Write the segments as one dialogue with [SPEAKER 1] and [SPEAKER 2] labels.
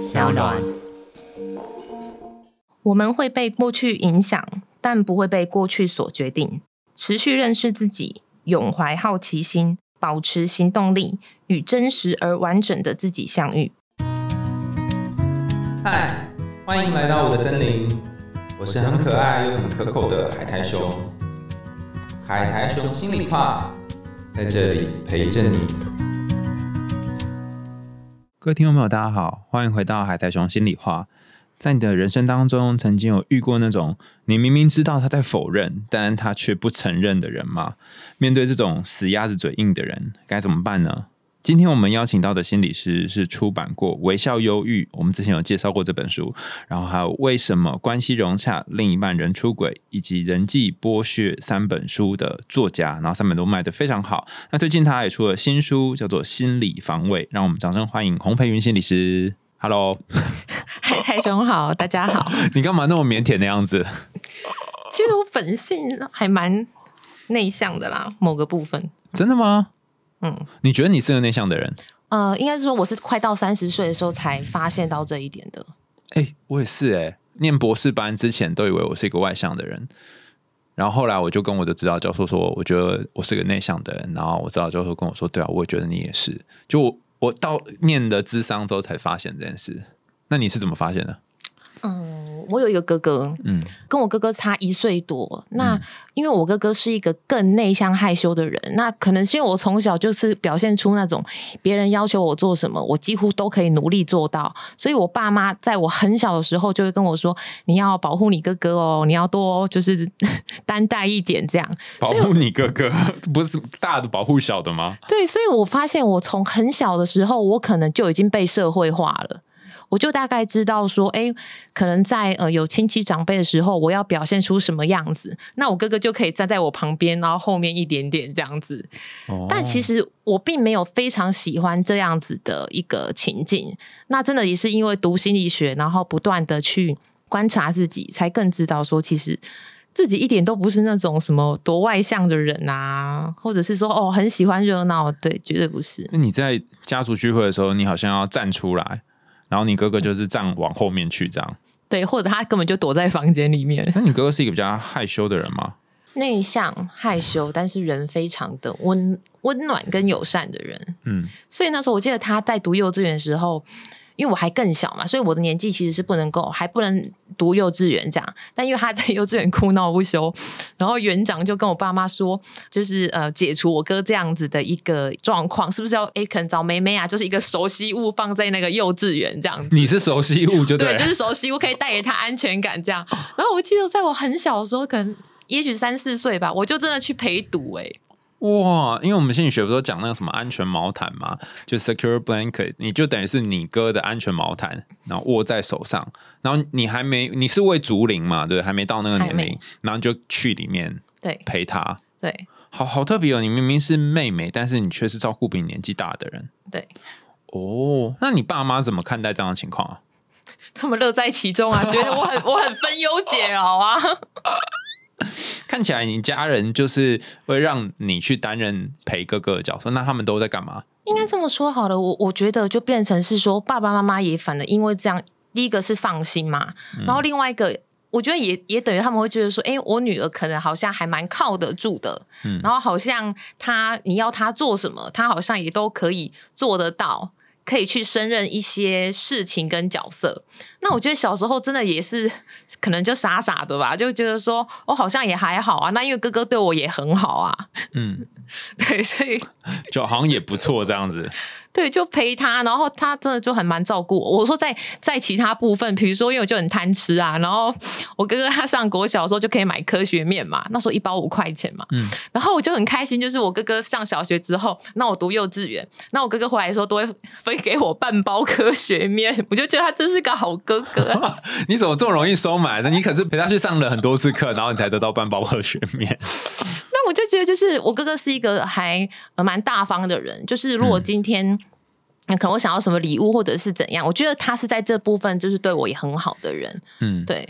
[SPEAKER 1] 小暖。
[SPEAKER 2] 我们会被过去影响，但不会被过去所决定。持续认识自己，永怀好奇心，保持行动力，与真实而完整的自己相遇。
[SPEAKER 3] 嗨，欢迎来到我的森林，我是很可爱又很可口的海苔熊。海苔熊心里话，在这里陪着你。各位听众朋友，大家好，欢迎回到海苔熊心里话。在你的人生当中，曾经有遇过那种你明明知道他在否认，但他却不承认的人吗？面对这种死鸭子嘴硬的人，该怎么办呢？今天我们邀请到的心理师是出版过《微笑忧郁》，我们之前有介绍过这本书，然后还有《为什么关系融洽，另一半人出轨》以及《人际剥削》三本书的作家，然后三本都卖得非常好。那最近他也出了新书，叫做《心理防卫》，让我们掌声欢迎洪培云心理师。Hello，
[SPEAKER 2] 海苔熊好，大家好。
[SPEAKER 3] 你干嘛那么腼腆的样子？
[SPEAKER 2] 其实我本性还蛮内向的啦，某个部分。
[SPEAKER 3] 真的吗？
[SPEAKER 2] 嗯，
[SPEAKER 3] 你觉得你是个内向的人？
[SPEAKER 2] 呃，应该是说我是快到三十岁的时候才发现到这一点的。
[SPEAKER 3] 哎、我也是哎、念博士班之前都以为我是一个外向的人，然后后来我就跟我的指导教授说，我觉得我是个内向的人，然后我指导教授跟我说，对啊，我也觉得你也是。就我我到念的智商之后才发现这件事。那你是怎么发现的？
[SPEAKER 2] 嗯，我有一个哥哥，
[SPEAKER 3] 嗯
[SPEAKER 2] 跟我哥哥差一岁多。那因为我哥哥是一个更内向害羞的人，那可能是因为我从小就是表现出那种别人要求我做什么，我几乎都可以努力做到。所以我爸妈在我很小的时候就会跟我说：“你要保护你哥哥哦，你要多就是 担待一点这样。”
[SPEAKER 3] 保护你哥哥，不是大的保护小的吗？
[SPEAKER 2] 对，所以我发现我从很小的时候，我可能就已经被社会化了。我就大概知道说，哎，可能在呃有亲戚长辈的时候，我要表现出什么样子，那我哥哥就可以站在我旁边，然后后面一点点这样子。
[SPEAKER 3] 哦
[SPEAKER 2] 但其实我并没有非常喜欢这样子的一个情境。那真的也是因为读心理学，然后不断的去观察自己，才更知道说，其实自己一点都不是那种什么多外向的人啊，或者是说哦很喜欢热闹，对，绝对不是。
[SPEAKER 3] 那你在家族聚会的时候，你好像要站出来，然后你哥哥就是站往后面去这样。
[SPEAKER 2] 对，或者他根本就躲在房间里面，
[SPEAKER 3] 那你哥哥是一个比较害羞的人吗？
[SPEAKER 2] 内向害羞，但是人非常的温温暖跟友善的人。
[SPEAKER 3] 嗯，
[SPEAKER 2] 所以那时候我记得他在读幼稚园的时候，因为我还更小嘛，所以我的年纪其实是不能够，还不能读幼稚园这样。但因为他在幼稚园哭闹不休，然后园长就跟我爸妈说，就是呃解除我哥这样子的一个状况，是不是要诶可能找梅梅啊，就是一个熟悉物放在那个幼稚园这样子。
[SPEAKER 3] 你是熟悉物就
[SPEAKER 2] 对，
[SPEAKER 3] 了
[SPEAKER 2] 就是熟悉，物可以带给他安全感这样。然后我记得在我很小的时候，可能也许三四岁吧，我就真的去陪读哎、
[SPEAKER 3] 哇，因为我们心理学不是都讲那个什么安全毛毯嘛，就 secure blanket，你就等于是你哥的安全毛毯，然后握在手上，然后你还没你是未足龄嘛，对还没到那个年
[SPEAKER 2] 还
[SPEAKER 3] 龄
[SPEAKER 2] 没，
[SPEAKER 3] 然后就去里面
[SPEAKER 2] 对。
[SPEAKER 3] 陪他，
[SPEAKER 2] 对。
[SPEAKER 3] 好好特别哦，你明明是妹妹，但是你却是照顾比你年纪大的人。
[SPEAKER 2] 对，
[SPEAKER 3] 哦，那你爸妈怎么看待这样的情况啊？
[SPEAKER 2] 他们乐在其中啊，觉得我很我很分忧解劳啊。
[SPEAKER 3] 看起来你家人就是会让你去担任陪哥哥的角色，那他们都在干嘛？
[SPEAKER 2] 应该这么说好了，我我觉得就变成是说，爸爸妈妈也反而因为这样，第一个是放心嘛，然后另外一个。我觉得也也等于他们会觉得说，哎、我女儿可能好像还蛮靠得住的，然后好像她你要她做什么，她好像也都可以做得到，可以去胜任一些事情跟角色。那我觉得小时候真的也是 可能就傻傻的吧，就觉得说我好像也还好啊，那因为哥哥对我也很好啊，
[SPEAKER 3] 嗯，
[SPEAKER 2] 对，所以
[SPEAKER 3] 就好像也不错这样子。
[SPEAKER 2] 对，就陪他，然后他真的就很蛮照顾我。我说在在其他部分，比如说因为我就很贪吃啊，然后我哥哥他上国小的时候就可以买科学面嘛，那时候一包五块钱嘛，
[SPEAKER 3] 嗯
[SPEAKER 2] 然后我就很开心，就是我哥哥上小学之后，那我读幼稚园，那我哥哥回来的时候都会分给我半包科学面，我就觉得他真是个好哥哥啊。
[SPEAKER 3] 你怎么这么容易收买呢？你可是陪他去上了很多次课，然后你才得到半包科学面。
[SPEAKER 2] 那我就觉得，就是我哥哥是一个还呃蛮大方的人，就是如果今天。嗯可能我想要什么礼物或者是怎样，我觉得他是在这部分就是对我也很好的人，
[SPEAKER 3] 嗯，
[SPEAKER 2] 对，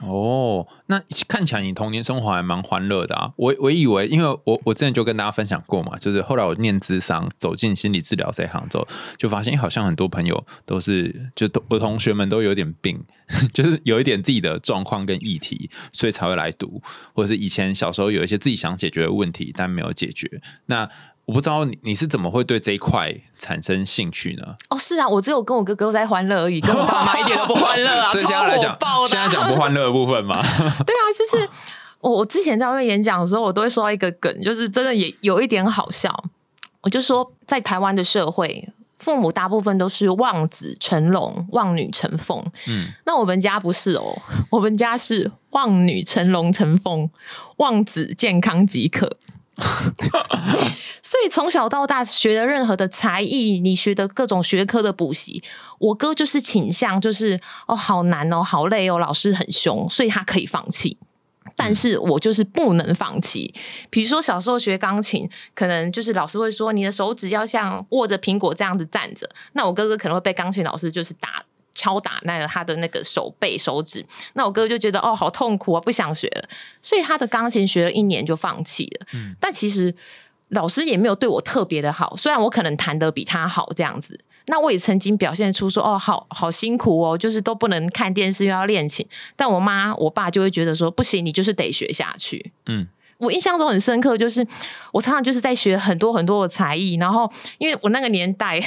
[SPEAKER 3] 哦，那看起来你童年生活还蛮欢乐的啊！我我以为，因为我我之前就跟大家分享过嘛，就是后来我念智商，走进心理治疗这一行之后，就发现好像很多朋友都是，就我同学们都有点病，就是有一点自己的状况跟议题，所以才会来读，或者是以前小时候有一些自己想解决的问题，但没有解决。那我不知道你你是怎么会对这一块产生兴趣呢？
[SPEAKER 2] 哦，是啊，我只有跟我哥哥在欢乐而已，跟我爸妈一点都不欢乐啊，
[SPEAKER 3] 所以现在来讲，现在讲不欢乐的部分嘛。
[SPEAKER 2] 对啊，就是我我之前在外面演讲的时候，我都会说到一个梗，就是真的也有一点好笑。我就说，在台湾的社会，父母大部分都是望子成龙、望女成凤。嗯，那我们家不是哦，我们家是望女成龙成凤，望子健康即可。所以从小到大学的任何的才艺，你学的各种学科的补习，我哥就是倾向就是哦，好难哦，好累哦，老师很凶，所以他可以放弃。但是我就是不能放弃。比如说小时候学钢琴，可能就是老师会说你的手指要像握着苹果这样子站着，那我哥哥可能会被钢琴老师就是打。敲打那个他的那个手背手指，那我哥就觉得哦好痛苦啊，不想学了，所以他的钢琴学了一年就放弃了。嗯，但其实老师也没有对我特别的好，虽然我可能弹得比他好这样子，那我也曾经表现出说哦好好辛苦哦，就是都不能看电视又要练琴，但我妈我爸就会觉得说不行，你就是得学下去。嗯，我印象中很深刻，就是我常常就是在学很多很多的才艺，然后因为我那个年代。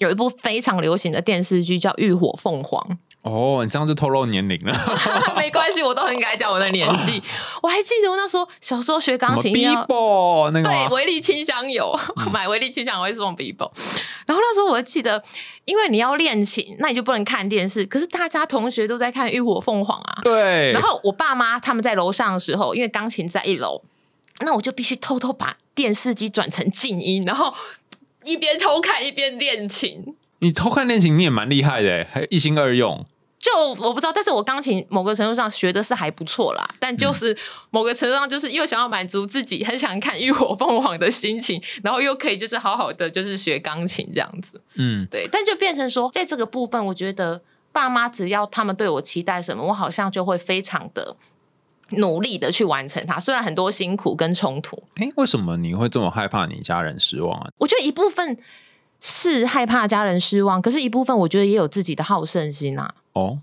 [SPEAKER 2] 有一部非常流行的电视剧叫《浴火凤凰》。
[SPEAKER 3] 哦，你这样就透露年龄了。
[SPEAKER 2] 没关系，我都很敢讲我的年纪。我还记得我那时候小时候学钢琴
[SPEAKER 3] ，Bibo 那个
[SPEAKER 2] 对，维力清香油，买维力清香油会送 Bibo。然后那时候我记得，因为你要练琴，那你就不能看电视。可是大家同学都在看《浴火凤凰》啊。
[SPEAKER 3] 对。
[SPEAKER 2] 然后我爸妈他们在楼上的时候，因为钢琴在一楼，那我就必须偷偷把电视机转成静音，然后。一边偷看一边练琴，
[SPEAKER 3] 你偷看练琴你也蛮厉害的，还一心二用。
[SPEAKER 2] 就我不知道，但是我钢琴某个程度上学的是还不错啦。但就是某个程度上，就是又想要满足自己很想看《浴火凤凰》的心情，然后又可以就是好好的就是学钢琴这样子。嗯，对。但就变成说，在这个部分，我觉得爸妈只要他们对我期待什么，我好像就会非常的。努力的去完成它，虽然很多辛苦跟冲突。
[SPEAKER 3] 哎，为什么你会这么害怕你家人失望啊？
[SPEAKER 2] 我觉得一部分是害怕家人失望，可是一部分我觉得也有自己的好胜心啊。哦，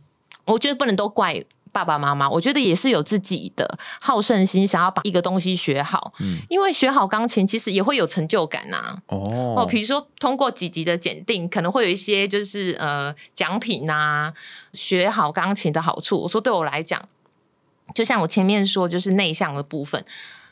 [SPEAKER 2] 我觉得不能都怪爸爸妈妈，我觉得也是有自己的好胜心，想要把一个东西学好。嗯，因为学好钢琴其实也会有成就感呐。哦，哦，比如说通过几级的检定，可能会有一些就是呃奖品呐。学好钢琴的好处，我说对我来讲。就像我前面说，就是内向的部分。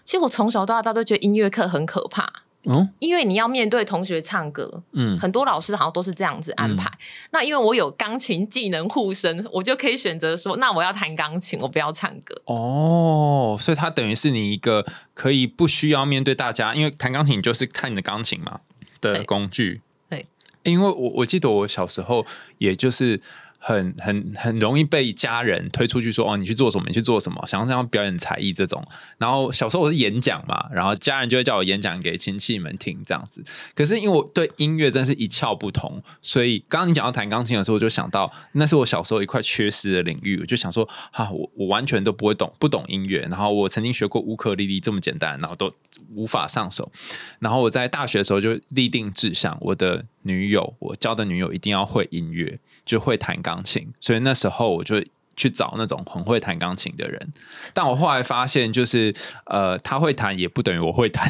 [SPEAKER 2] 其实我从小到大都觉得音乐课很可怕，嗯，因为你要面对同学唱歌，嗯，很多老师好像都是这样子安排。那因为我有钢琴技能护身，我就可以选择说，那我要弹钢琴，我不要唱歌。
[SPEAKER 3] 哦，所以它等于是你一个可以不需要面对大家，因为弹钢琴就是看你的钢琴嘛的工具。
[SPEAKER 2] 对，
[SPEAKER 3] 因为我我记得我小时候也就是。很很很容易被家人推出去说哦，你去做什么？你去做什么？想要这样表演才艺这种。然后小时候我是演讲嘛，然后家人就会叫我演讲给亲戚们听这样子。可是因为我对音乐真是一窍不通，所以刚刚你讲到弹钢琴的时候，我就想到那是我小时候一块缺失的领域。我就想说哈，我我完全都不会懂，不懂音乐。然后我曾经学过乌克丽丽这么简单，然后都无法上手。然后我在大学的时候就立定志向，我的女友，我交的女友一定要会音乐。就会弹钢琴，所以那时候我就去找那种很会弹钢琴的人。但我后来发现，就是呃，他会弹也不等于我会弹，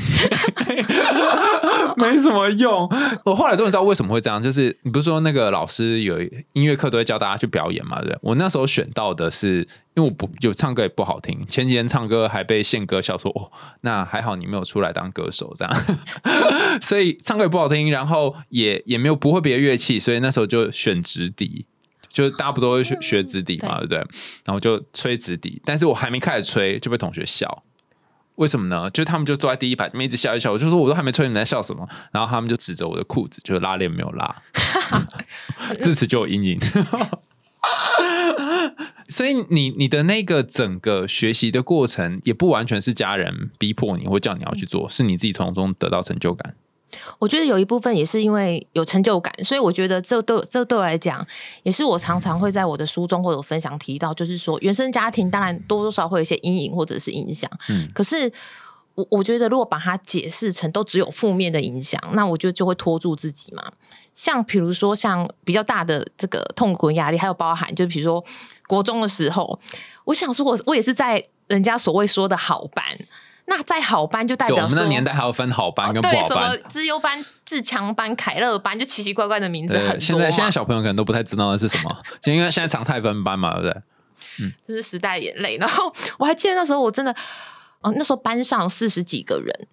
[SPEAKER 3] 没什么用。我后来终于知道为什么会这样，就是你不是说那个老师有音乐课都会教大家去表演嘛？对，我那时候选到的是，因为我不就唱歌也不好听，前几天唱歌还被宪哥笑说：“哦，那还好你没有出来当歌手这样。”所以唱歌也不好听，然后也也没有不会别的乐器，所以那时候就选直笛。就是大家不都会学学直笛嘛，对不对？然后就吹直笛，但是我还没开始吹就被同学笑，为什么呢？就他们就坐在第一排，一直笑一笑，我就说我都还没吹，你们在笑什么？然后他们就指着我的裤子，就是拉链没有拉，自此就有阴影。所以你你的那个整个学习的过程，也不完全是家人逼迫你或叫你要去做，是你自己从中得到成就感。
[SPEAKER 2] 我觉得有一部分也是因为有成就感，所以我觉得这对这对我来讲，也是我常常会在我的书中或者分享提到，就是说原生家庭当然多多少少会有一些阴影或者是影响，
[SPEAKER 3] 嗯
[SPEAKER 2] 可是。我我觉得，如果把它解释成都只有负面的影响，那我觉得就会拖住自己嘛。像比如说，像比较大的这个痛苦压力，还有包含，就比如说国中的时候，我想说我我也是在人家所谓说的好班，那在好班就代表，我
[SPEAKER 3] 们那年代还要分好班跟不
[SPEAKER 2] 对什么
[SPEAKER 3] 好班。
[SPEAKER 2] 资优班、自强班、凯乐班，就奇奇怪怪的名字很多。
[SPEAKER 3] 现在现在小朋友可能都不太知道那是什么，因为现在常态分班嘛，对不对？
[SPEAKER 2] 嗯 这是时代眼泪。然后我还记得那时候我真的，哦，那时候班上四十几个人，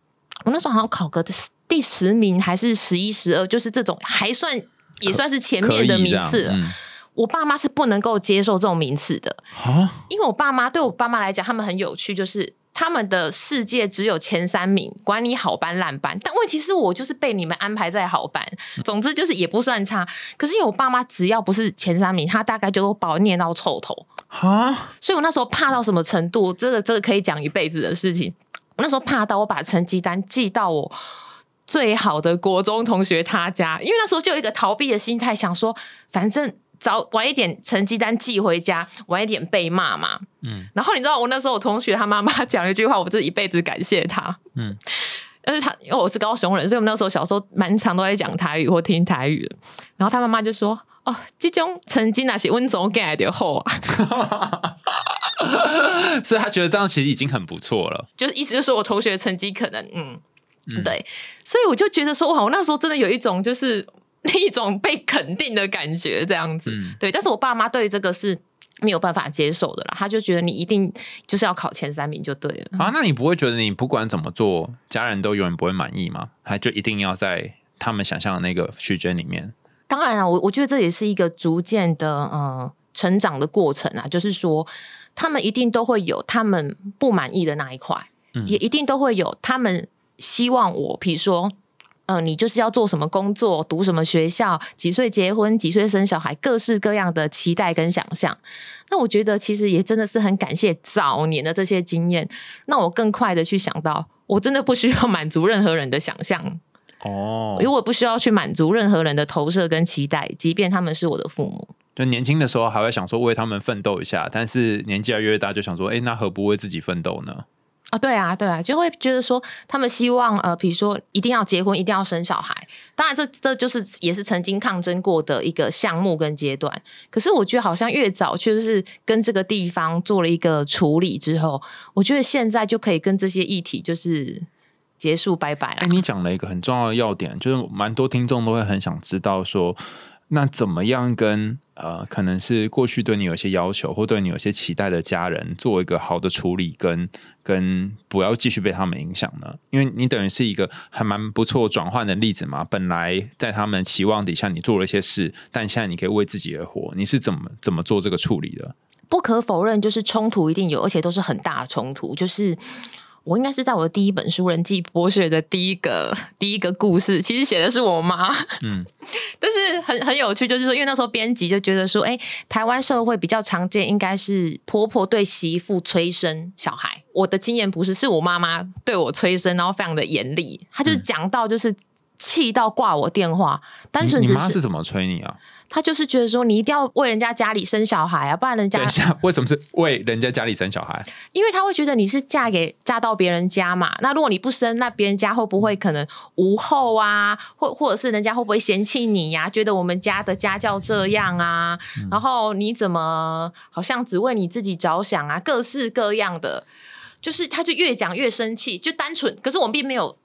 [SPEAKER 2] 我那时候好像考个第十名还是十一、十二，就是这种还算也算是前面的名次了。
[SPEAKER 3] 嗯
[SPEAKER 2] 我爸妈是不能够接受这种名次的，
[SPEAKER 3] 啊，
[SPEAKER 2] 因为我爸妈对我爸妈来讲，他们很有趣，就是他们的世界只有前三名，管你好班烂班。但问题是我就是被你们安排在好班，总之就是也不算差。可是因为我爸妈只要不是前三名，他大概就会把我念到臭头。
[SPEAKER 3] 哈，
[SPEAKER 2] 所以我那时候怕到什么程度？这个这个可以讲一辈子的事情。我那时候怕到我把成绩单寄到我最好的国中同学他家，因为那时候就有一个逃避的心态，想说反正早晚一点成绩单寄回家，晚一点被骂嘛。嗯，然后你知道我那时候我同学他妈妈讲了一句话，我这一辈子感谢他。
[SPEAKER 3] 嗯
[SPEAKER 2] 嗯。但是他因为我是高雄人，所以我们那时候小时候蛮常都在讲台语或听台语的。然后他妈妈就说：“哦，这种成绩那是温总给的后啊。”
[SPEAKER 3] 所以他觉得这样其实已经很不错了。
[SPEAKER 2] 就是意思就是说我同学的成绩可能嗯对，所以我就觉得说哇，我那时候真的有一种就是 一种被肯定的感觉，这样子、
[SPEAKER 3] 嗯
[SPEAKER 2] 对。但是我爸妈对这个是没有办法接受的啦，他就觉得你一定就是要考前三名就对了。
[SPEAKER 3] 啊，那你不会觉得你不管怎么做，家人都永远不会满意吗？还就一定要在他们想象的那个区间里面？
[SPEAKER 2] 当然啊，我我觉得这也是一个逐渐的呃成长的过程啊，就是说他们一定都会有他们不满意的那一块，
[SPEAKER 3] 嗯
[SPEAKER 2] 也一定都会有他们希望我，比如说。呃，你就是要做什么工作，读什么学校，几岁结婚，几岁生小孩，各式各样的期待跟想象。那我觉得其实也真的是很感谢早年的这些经验，让我更快的去想到，我真的不需要满足任何人的想象，
[SPEAKER 3] 哦
[SPEAKER 2] 因为我不需要去满足任何人的投射跟期待，即便他们是我的父母。
[SPEAKER 3] 就年轻的时候还会想说为他们奋斗一下，但是年纪越来越大，就想说，哎，那何不为自己奋斗呢？
[SPEAKER 2] 啊，对啊，对啊，就会觉得说，他们希望呃，比如说一定要结婚，一定要生小孩。当然这，这就是也是曾经抗争过的一个项目跟阶段。可是我觉得好像越早确实是跟这个地方做了一个处理之后，我觉得现在就可以跟这些议题就是结束拜拜了哎，
[SPEAKER 3] 你讲了一个很重要的要点，就是蛮多听众都会很想知道说，那怎么样跟呃，可能是过去对你有些要求或对你有些期待的家人，做一个好的处理跟，跟不要继续被他们影响呢？因为你等于是一个还蛮不错转换的例子嘛。本来在他们期望底下，你做了一些事，但现在你可以为自己而活，你是怎么怎么做这个处理的？
[SPEAKER 2] 不可否认，就是冲突一定有，而且都是很大的冲突。就是我应该是在我的第一本书《人际博学》的第一个第一个故事，其实写的是我妈。
[SPEAKER 3] 嗯，
[SPEAKER 2] 但是很很有趣，就是说，因为那时候编辑就觉得说，哎，台湾社会比较常见应该是婆婆对媳妇催生小孩。我的经验不是，是我妈妈对我催生，然后非常的严厉，她就讲到就是。气到挂我电话，单纯
[SPEAKER 3] 你
[SPEAKER 2] 只是
[SPEAKER 3] 妈是怎么催你啊？
[SPEAKER 2] 她就是觉得说你一定要为人家家里生小孩啊，不然人家
[SPEAKER 3] 等一下，为什么是为人家家里生小孩？
[SPEAKER 2] 因为他会觉得你是嫁给嫁到别人家嘛，那如果你不生，那别人家会不会可能无后啊，或或者是人家会不会嫌弃你呀、觉得我们家的家教这样啊，然后你怎么好像只为你自己着想啊，各式各样的，就是他就越讲越生气，就单纯，可是我们并没有。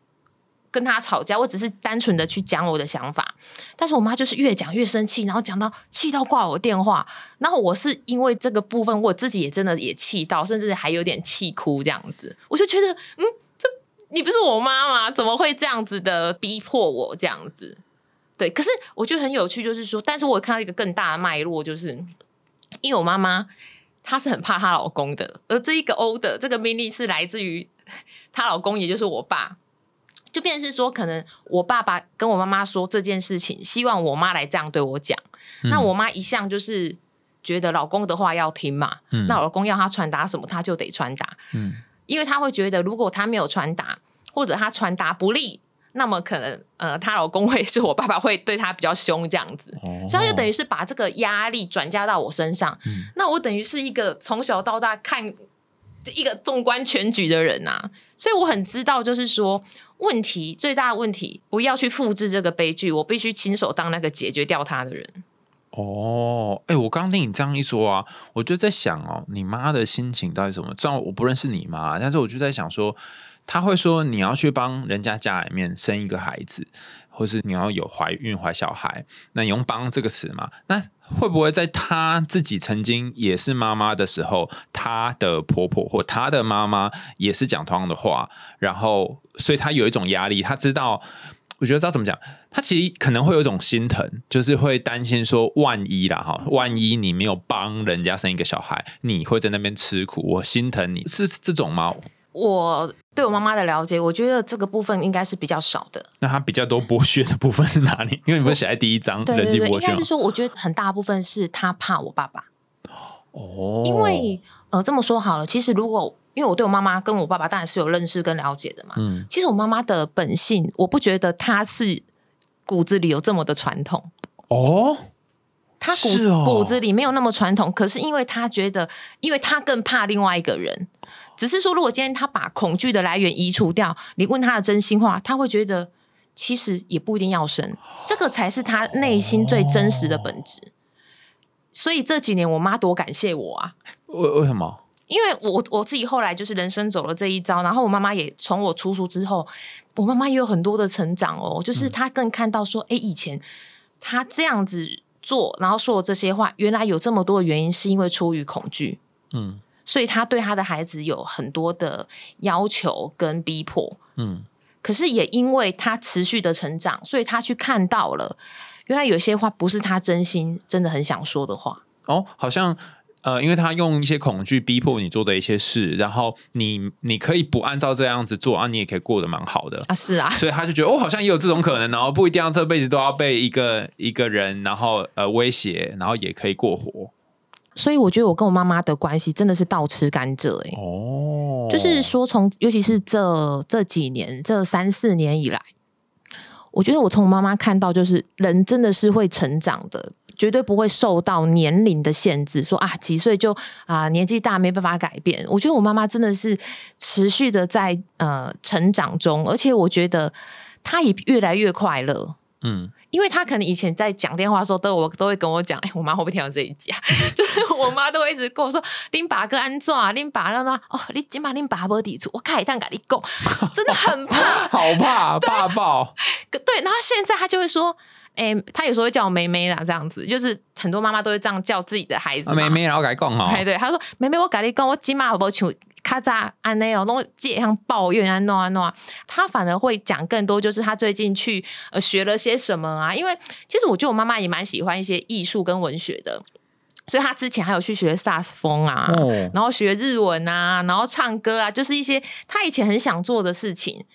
[SPEAKER 2] 跟他吵架，我只是单纯的去讲我的想法，但是我妈就是越讲越生气，然后讲到气到挂我电话，然后我是因为这个部分，我自己也真的也气到，甚至还有点气哭这样子。我就觉得，嗯，这你不是我妈吗？怎么会这样子的逼迫我这样子？对，可是我觉得很有趣，就是说，但是我看到一个更大的脉络，就是因为我妈妈她是很怕她老公的，而这一个 O 的这个命令是来自于她老公，也就是我爸。就变成是说，可能我爸爸跟我妈妈说这件事情，希望我妈来这样对我讲。那我妈一向就是觉得老公的话要听嘛，
[SPEAKER 3] 嗯
[SPEAKER 2] 那老公要她传达什么，她就得传达，
[SPEAKER 3] 嗯
[SPEAKER 2] 因为她会觉得如果她没有传达，或者她传达不利，那么可能呃，她老公会是我爸爸会对她比较凶这样子，
[SPEAKER 3] 哦
[SPEAKER 2] 所以他就等于是把这个压力转嫁到我身上。
[SPEAKER 3] 嗯
[SPEAKER 2] 那我等于是一个从小到大看一个纵观全局的人啊，所以我很知道，就是说问题最大的问题，不要去复制这个悲剧，我必须亲手当那个解决掉它的人。
[SPEAKER 3] 哦，哎、我刚刚听你这样一说啊，我就在想哦，你妈的心情到底是什么？虽然我不认识你妈，但是我就在想说，她会说你要去帮人家家里面生一个孩子，或是你要有怀孕怀小孩，那你用“帮”这个词嘛？那会不会在她自己曾经也是妈妈的时候，她的婆婆或她的妈妈也是讲同样的话，然后所以她有一种压力，她知道。我觉得知道怎么讲，她其实可能会有一种心疼，就是会担心说，万一啦哈，万一你没有帮人家生一个小孩，你会在那边吃苦，我心疼你，是这种吗？
[SPEAKER 2] 我对我妈妈的了解，我觉得这个部分应该是比较少的。
[SPEAKER 3] 那他比较多剥削的部分是哪里？因为你不是写在第一章人
[SPEAKER 2] 对对应该是说，我觉得很大部分是他怕我爸爸。
[SPEAKER 3] 哦，
[SPEAKER 2] 因为呃，这么说好了，其实如果因为我对我妈妈跟我爸爸当然是有认识跟了解的嘛，
[SPEAKER 3] 嗯。
[SPEAKER 2] 其实我妈妈的本性，我不觉得她是骨子里有这么的传统，
[SPEAKER 3] 哦，
[SPEAKER 2] 她骨、
[SPEAKER 3] 是哦。
[SPEAKER 2] 骨子里没有那么传统，可是因为她觉得，因为她更怕另外一个人，只是说如果今天他把恐惧的来源移除掉，你问他的真心话，他会觉得其实也不一定要生，这个才是他内心最真实的本质。所以这几年我妈多感谢我啊，
[SPEAKER 3] 为为什么？
[SPEAKER 2] 因为我我自己后来就是人生走了这一遭，然后我妈妈也从我出书之后，我妈妈也有很多的成长哦，就是她更看到说，哎、以前她这样子做，然后说我这些话，原来有这么多的原因，是因为出于恐惧，
[SPEAKER 3] 嗯
[SPEAKER 2] 所以他对他的孩子有很多的要求跟逼迫。
[SPEAKER 3] 嗯，
[SPEAKER 2] 可是也因为他持续的成长，所以他去看到了，原来有些话不是他真心真的很想说的话。
[SPEAKER 3] 哦，好像。呃，因为他用一些恐惧逼迫你做的一些事，然后你你可以不按照这样子做啊，你也可以过得蛮好的。
[SPEAKER 2] 啊，是啊，
[SPEAKER 3] 所以他就觉得哦，好像也有这种可能，然后不一定要这辈子都要被一个一个人，然后呃威胁，然后也可以过活。
[SPEAKER 2] 所以我觉得我跟我妈妈的关系真的是倒吃甘蔗哎、
[SPEAKER 3] 哦
[SPEAKER 2] 就是说从，尤其是这这几年，这三四年以来，我觉得我从我妈妈看到，就是人真的是会成长的，绝对不会受到年龄的限制。说啊，几岁就啊年纪大没办法改变。我觉得我妈妈真的是持续的在呃成长中，而且我觉得她也越来越快乐。
[SPEAKER 3] 嗯，
[SPEAKER 2] 因为他可能以前在讲电话的时候，都我都会跟我讲，哎、我妈会不会听到这一集啊？就是我妈都会一直跟我说，拎把个安怎啊，拎把那那哦，你今把拎把无抵触，我开一趟跟你讲，真的很怕。
[SPEAKER 3] 好怕 怕爆，
[SPEAKER 2] 对，然后现在他就会说，哎、他有时候会叫我妹妹啦，这样子，就是很多妈妈都会这样叫自己的孩子。
[SPEAKER 3] 啊妹妹，然后改讲哦，
[SPEAKER 2] 哎，对，他说妹妹，我跟你讲，我今嘛无像咔嚓安内哦，弄借样抱怨啊弄啊弄啊，他反而会讲更多，就是他最近去呃学了些什么啊。因为其实我觉得我妈妈也蛮喜欢一些艺术跟文学的，所以她之前还有去学萨克斯风啊，
[SPEAKER 3] 哦，
[SPEAKER 2] 然后学日文啊，然后唱歌啊，就是一些他以前很想做的事情。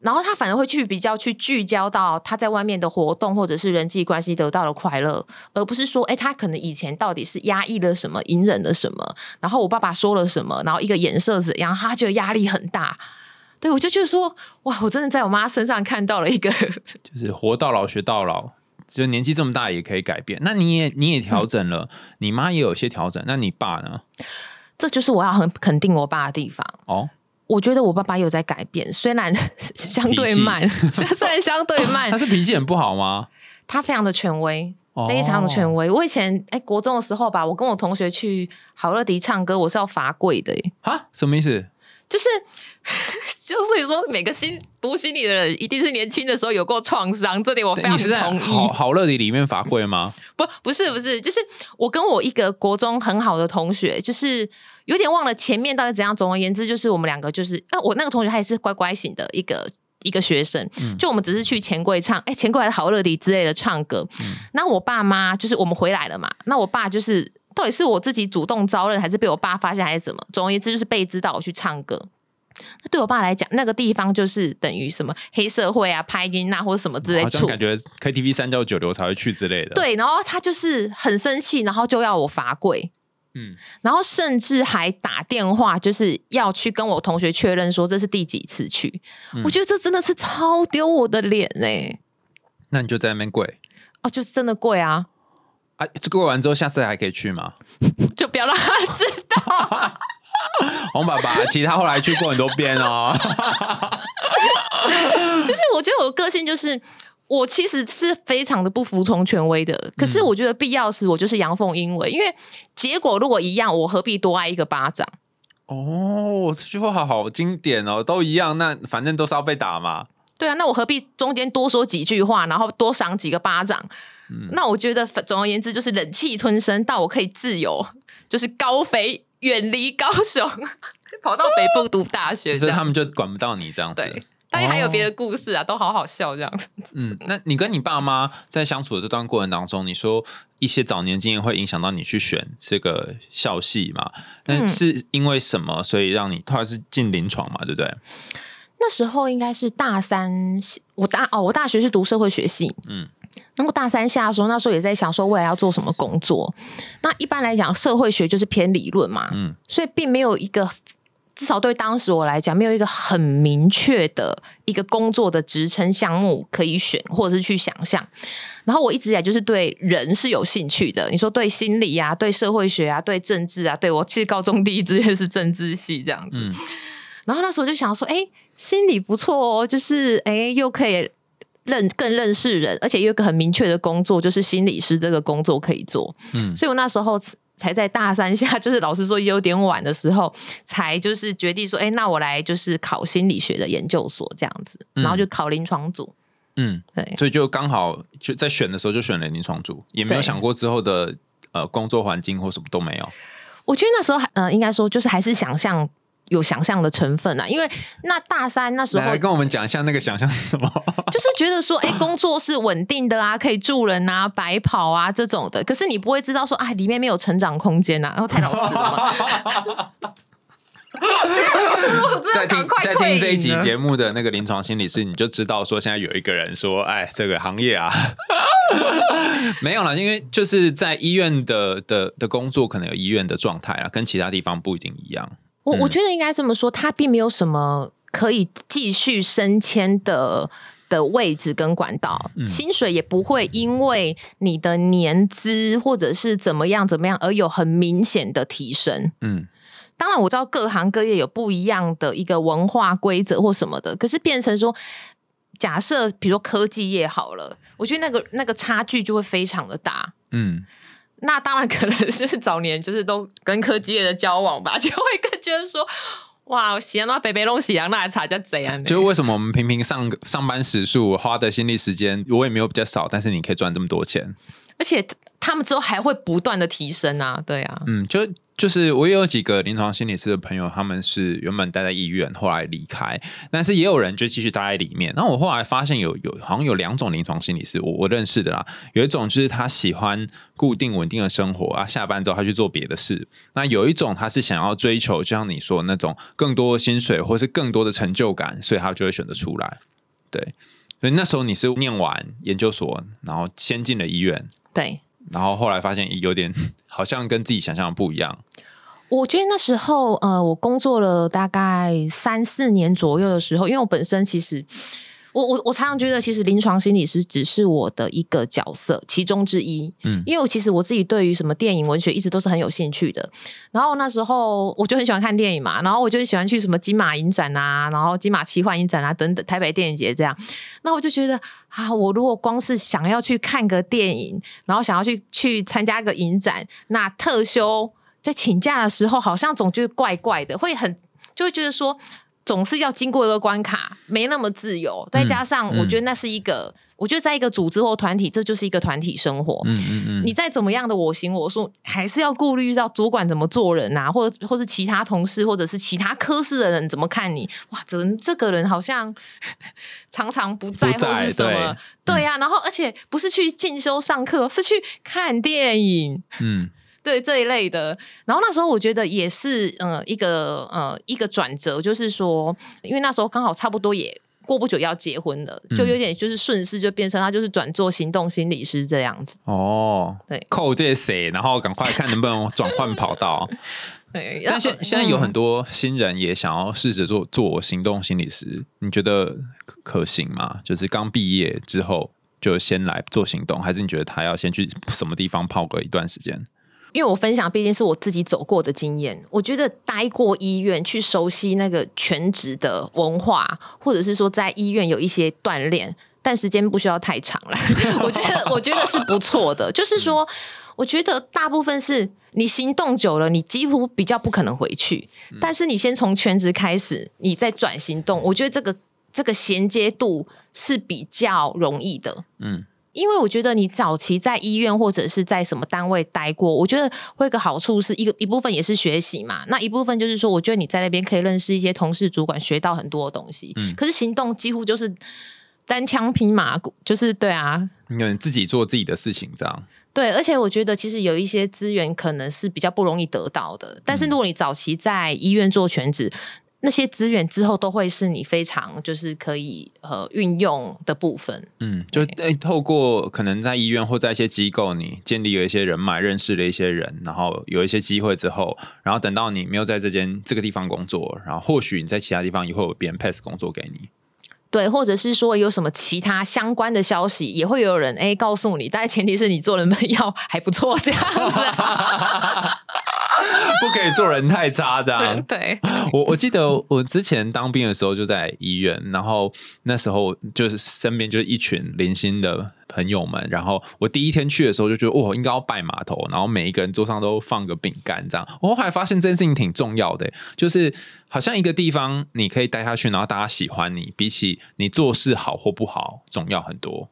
[SPEAKER 2] 然后他反而会去比较去聚焦到他在外面的活动或者是人际关系得到的快乐，而不是说，哎，他可能以前到底是压抑了什么，隐忍了什么，然后我爸爸说了什么，然后一个颜色怎样，他觉得压力很大。对我就觉得说，哇，我真的在我妈身上看到了一个，
[SPEAKER 3] 就是活到老学到老，就年纪这么大也可以改变。那你也你也调整了，你妈也有些调整，那你爸呢？
[SPEAKER 2] 这就是我要很肯定我爸的地方。
[SPEAKER 3] 哦，
[SPEAKER 2] 我觉得我爸爸有在改变，虽然 相对慢，虽然相对慢
[SPEAKER 3] 他，是脾气很不好吗？
[SPEAKER 2] 他非常的权威，
[SPEAKER 3] 哦
[SPEAKER 2] 非常的权威。我以前哎、国中的时候吧，我跟我同学去好乐迪唱歌，我是要罚跪的耶，
[SPEAKER 3] 啊？什么意思？
[SPEAKER 2] 就是 就所以说，每个心读心理的人一定是年轻的时候有过创伤，这点我非常同
[SPEAKER 3] 好
[SPEAKER 2] 意。
[SPEAKER 3] 好乐迪里面罚跪吗？
[SPEAKER 2] 不，不是，不是，就是我跟我一个国中很好的同学，就是有点忘了前面到底怎样。总而言之，就是我们两个就是，啊，我那个同学他也是乖乖型的一个。一个学生，就我们只是去钱柜唱，哎、钱柜还是好乐迪之类的唱歌。那我爸妈就是我们回来了嘛，那我爸就是到底是我自己主动招认，还是被我爸发现，还是怎么？总而言之，就是被知道我去唱歌。那对我爸来讲，那个地方就是等于什么黑社会啊、拍音啊或者什么之类的。
[SPEAKER 3] 好像感觉 KTV 三教九流才会去之类的。，
[SPEAKER 2] 对，然后他就是很生气，然后就要我罚跪。
[SPEAKER 3] 嗯，
[SPEAKER 2] 然后甚至还打电话，就是要去跟我同学确认说这是第几次去。
[SPEAKER 3] 嗯
[SPEAKER 2] 我觉得这真的是超丢我的脸哎、
[SPEAKER 3] 那你就在那边跪
[SPEAKER 2] 哦，就是真的跪啊，
[SPEAKER 3] 啊，这跪完之后，下次还可以去吗？
[SPEAKER 2] 就不要让他知道。
[SPEAKER 3] 红爸爸，其实他后来去过很多遍哦。
[SPEAKER 2] 就是我觉得我的个性就是。我其实是非常的不服从权威的，可是我觉得必要时我就是阳奉阴违，因为结果如果一样，我何必多挨一个巴掌？
[SPEAKER 3] 哦，这句话好经典哦，都一样，那反正都是要被打嘛。
[SPEAKER 2] 对啊，那我何必中间多说几句话，然后多赏几个巴掌？那我觉得总而言之就是忍气吞声，到我可以自由，就是高飞远离高雄，跑到北部读大学
[SPEAKER 3] 所以。他们就管不到你这样子。
[SPEAKER 2] 对，当然还有别的故事啊，都好好笑这样。
[SPEAKER 3] 嗯，那你跟你爸妈在相处的这段过程当中，你说一些早年经验会影响到你去选这个校系嘛？那
[SPEAKER 2] 嗯
[SPEAKER 3] 是因为什么，所以让你后来是进临床嘛？对不对？
[SPEAKER 2] 那时候应该是大三，我大哦，我大学是读社会学系，
[SPEAKER 3] 嗯
[SPEAKER 2] 嗯，然后大三下的时候，那时候也在想说未来要做什么工作。那一般来讲，社会学就是偏理论嘛，
[SPEAKER 3] 嗯
[SPEAKER 2] 所以并没有一个，至少对当时我来讲，没有一个很明确的一个工作的职称项目可以选，或者是去想象。然后我一直以来就是对人是有兴趣的，你说对心理啊，对社会学啊，对政治啊，对我其实高中第一志愿是政治系这样子。
[SPEAKER 3] 嗯
[SPEAKER 2] 然后那时候就想说，哎，心理不错哦，就是哎，又可以认更认识人，而且有一个很明确的工作，就是心理师这个工作可以做。
[SPEAKER 3] 嗯
[SPEAKER 2] 所以我那时候才在大三下，就是老师说有点晚的时候，才就是决定说，哎，那我来就是考心理学的研究所这样子，
[SPEAKER 3] 嗯
[SPEAKER 2] 然后就考临床组。
[SPEAKER 3] 嗯，
[SPEAKER 2] 对，
[SPEAKER 3] 所以就刚好就在选的时候就选了临床组，也没有想过之后的呃工作环境或什么都没有。
[SPEAKER 2] 我觉得那时候还呃，应该说就是还是想象。有想象的成分啊，因为那大三那时候
[SPEAKER 3] 来来跟我们讲一下那个想象是什么？
[SPEAKER 2] 就是觉得说，哎、工作是稳定的啊，可以助人啊，白跑啊这种的。可是你不会知道说，啊，里面没有成长空间啊，然后太老实了
[SPEAKER 3] 在听 在听这一集节目的那个临床心理师，你就知道说现在有一个人说，哎，这个行业啊，没有了，因为就是在医院的的的工作，可能有医院的状态啊，跟其他地方不一定一样。
[SPEAKER 2] 我我觉得应该这么说，他并没有什么可以继续升迁的。的位置跟管道，薪水也不会因为你的年资或者是怎么样怎么样而有很明显的提升。
[SPEAKER 3] 嗯
[SPEAKER 2] 当然我知道各行各业有不一样的一个文化规则或什么的，可是变成说，假设比如说科技业好了，我觉得那个那个差距就会非常的大。
[SPEAKER 3] 嗯，
[SPEAKER 2] 那当然可能是早年就是都跟科技业的交往吧，就会更觉得说，哇，喜羊那北北弄喜羊奶茶叫怎样？
[SPEAKER 3] 就为什么我们平平上上班时数花的心力时间，我也没有比较少，但是你可以赚这么多钱。
[SPEAKER 2] 而且他们之后还会不断的提升啊，对啊，
[SPEAKER 3] 嗯，就就是我也有几个临床心理师的朋友，他们是原本待在医院，后来离开，但是也有人就继续待在里面。那我后来发现有有好像有两种临床心理师，我我认识的啦，有一种就是他喜欢固定稳定的生活啊，下班之后他去做别的事。那有一种他是想要追求，就像你说那种更多的薪水或是更多的成就感，所以他就会选择出来。对，所以那时候你是念完研究所，然后先进了医院，
[SPEAKER 2] 对。
[SPEAKER 3] 然后后来发现有点 好像跟自己想象的不一样。
[SPEAKER 2] 我觉得那时候，呃，我工作了大概三四年左右的时候，因为我本身其实，我我我常常觉得，其实临床心理师只是我的一个角色其中之一。
[SPEAKER 3] 嗯
[SPEAKER 2] 因为我其实我自己对于什么电影、文学一直都是很有兴趣的。然后那时候我就很喜欢看电影嘛，然后我就很喜欢去什么金马影展啊，然后金马奇幻影展啊等等，台北电影节这样。那我就觉得啊，我如果光是想要去看个电影，然后想要去去参加个影展，那特休在请假的时候，好像总觉得怪怪的，会很就会觉得说。总是要经过一个关卡，没那么自由。再加上，我觉得那是一个，我觉得在一个组织或团体，这就是一个团体生活。
[SPEAKER 3] 嗯嗯嗯，
[SPEAKER 2] 你再怎么样的我行我素，还是要顾虑到主管怎么做人啊，或者或是其他同事，或者是其他科室的人怎么看你。哇，这人这个人好像 常常不在，
[SPEAKER 3] 不在
[SPEAKER 2] 或是什么？对呀、然后而且不是去进修上课，是去看电影。
[SPEAKER 3] 嗯
[SPEAKER 2] 对这一类的，然后那时候我觉得也是呃一个呃一个转折，就是说，因为那时候刚好差不多也过不久要结婚了，
[SPEAKER 3] 嗯
[SPEAKER 2] 就有点就是顺势就变成他就是转做行动心理师这样子。
[SPEAKER 3] 哦，
[SPEAKER 2] 对
[SPEAKER 3] 扣这些谁，然后赶快看能不能转换跑道。
[SPEAKER 2] 对，
[SPEAKER 3] 但现现在有很
[SPEAKER 2] 多。
[SPEAKER 3] 新人也想要试着做做行动心理师，你觉得可可行吗？就是刚毕业之后就先来做行动，还是你觉得他要先去什么地方泡个一段时间？
[SPEAKER 2] 因为我分享毕竟是我自己走过的经验，我觉得待过医院，去熟悉那个全职的文化，或者是说在医院有一些锻炼，但时间不需要太长了。我觉得，我觉得是不错的。就是说，我觉得大部分是你行动久了，你几乎比较不可能回去。但是你先从全职开始，你再转行动，我觉得这个这个衔接度是比较容易的。
[SPEAKER 3] 嗯，
[SPEAKER 2] 因为我觉得你早期在医院或者是在什么单位待过，我觉得会有一个好处是一个一部分也是学习嘛，那一部分就是说，我觉得你在那边可以认识一些同事、主管，学到很多的东西。
[SPEAKER 3] 嗯
[SPEAKER 2] 可是行动几乎就是单枪匹马，就是对啊，
[SPEAKER 3] 你自己做自己的事情，这样。
[SPEAKER 2] 对，而且我觉得其实有一些资源可能是比较不容易得到的，但是如果你早期在医院做全职。那些资源之后都会是你非常就是可以呃运用的部分，
[SPEAKER 3] 嗯，就诶、透过可能在医院或在一些机构，你建立有一些人脉，认识了一些人，然后有一些机会之后，然后等到你没有在这间这个地方工作，然后或许你在其他地方也会有别人 pass 工作给你。
[SPEAKER 2] 对，或者是说有什么其他相关的消息，也会有人哎告诉你，但前提是你做人要还不错这样子、啊。
[SPEAKER 3] 不可以做人太差，这样。
[SPEAKER 2] 对，
[SPEAKER 3] 我我记得我之前当兵的时候就在医院，然后那时候就是身边就是一群零星的朋友们，然后我第一天去的时候就觉得哦，应该要拜码头，然后每一个人桌上都放个饼干这样。我后来发现这件事情挺重要的，就是好像一个地方你可以待下去，然后大家喜欢你，比起你做事好或不好重要很多。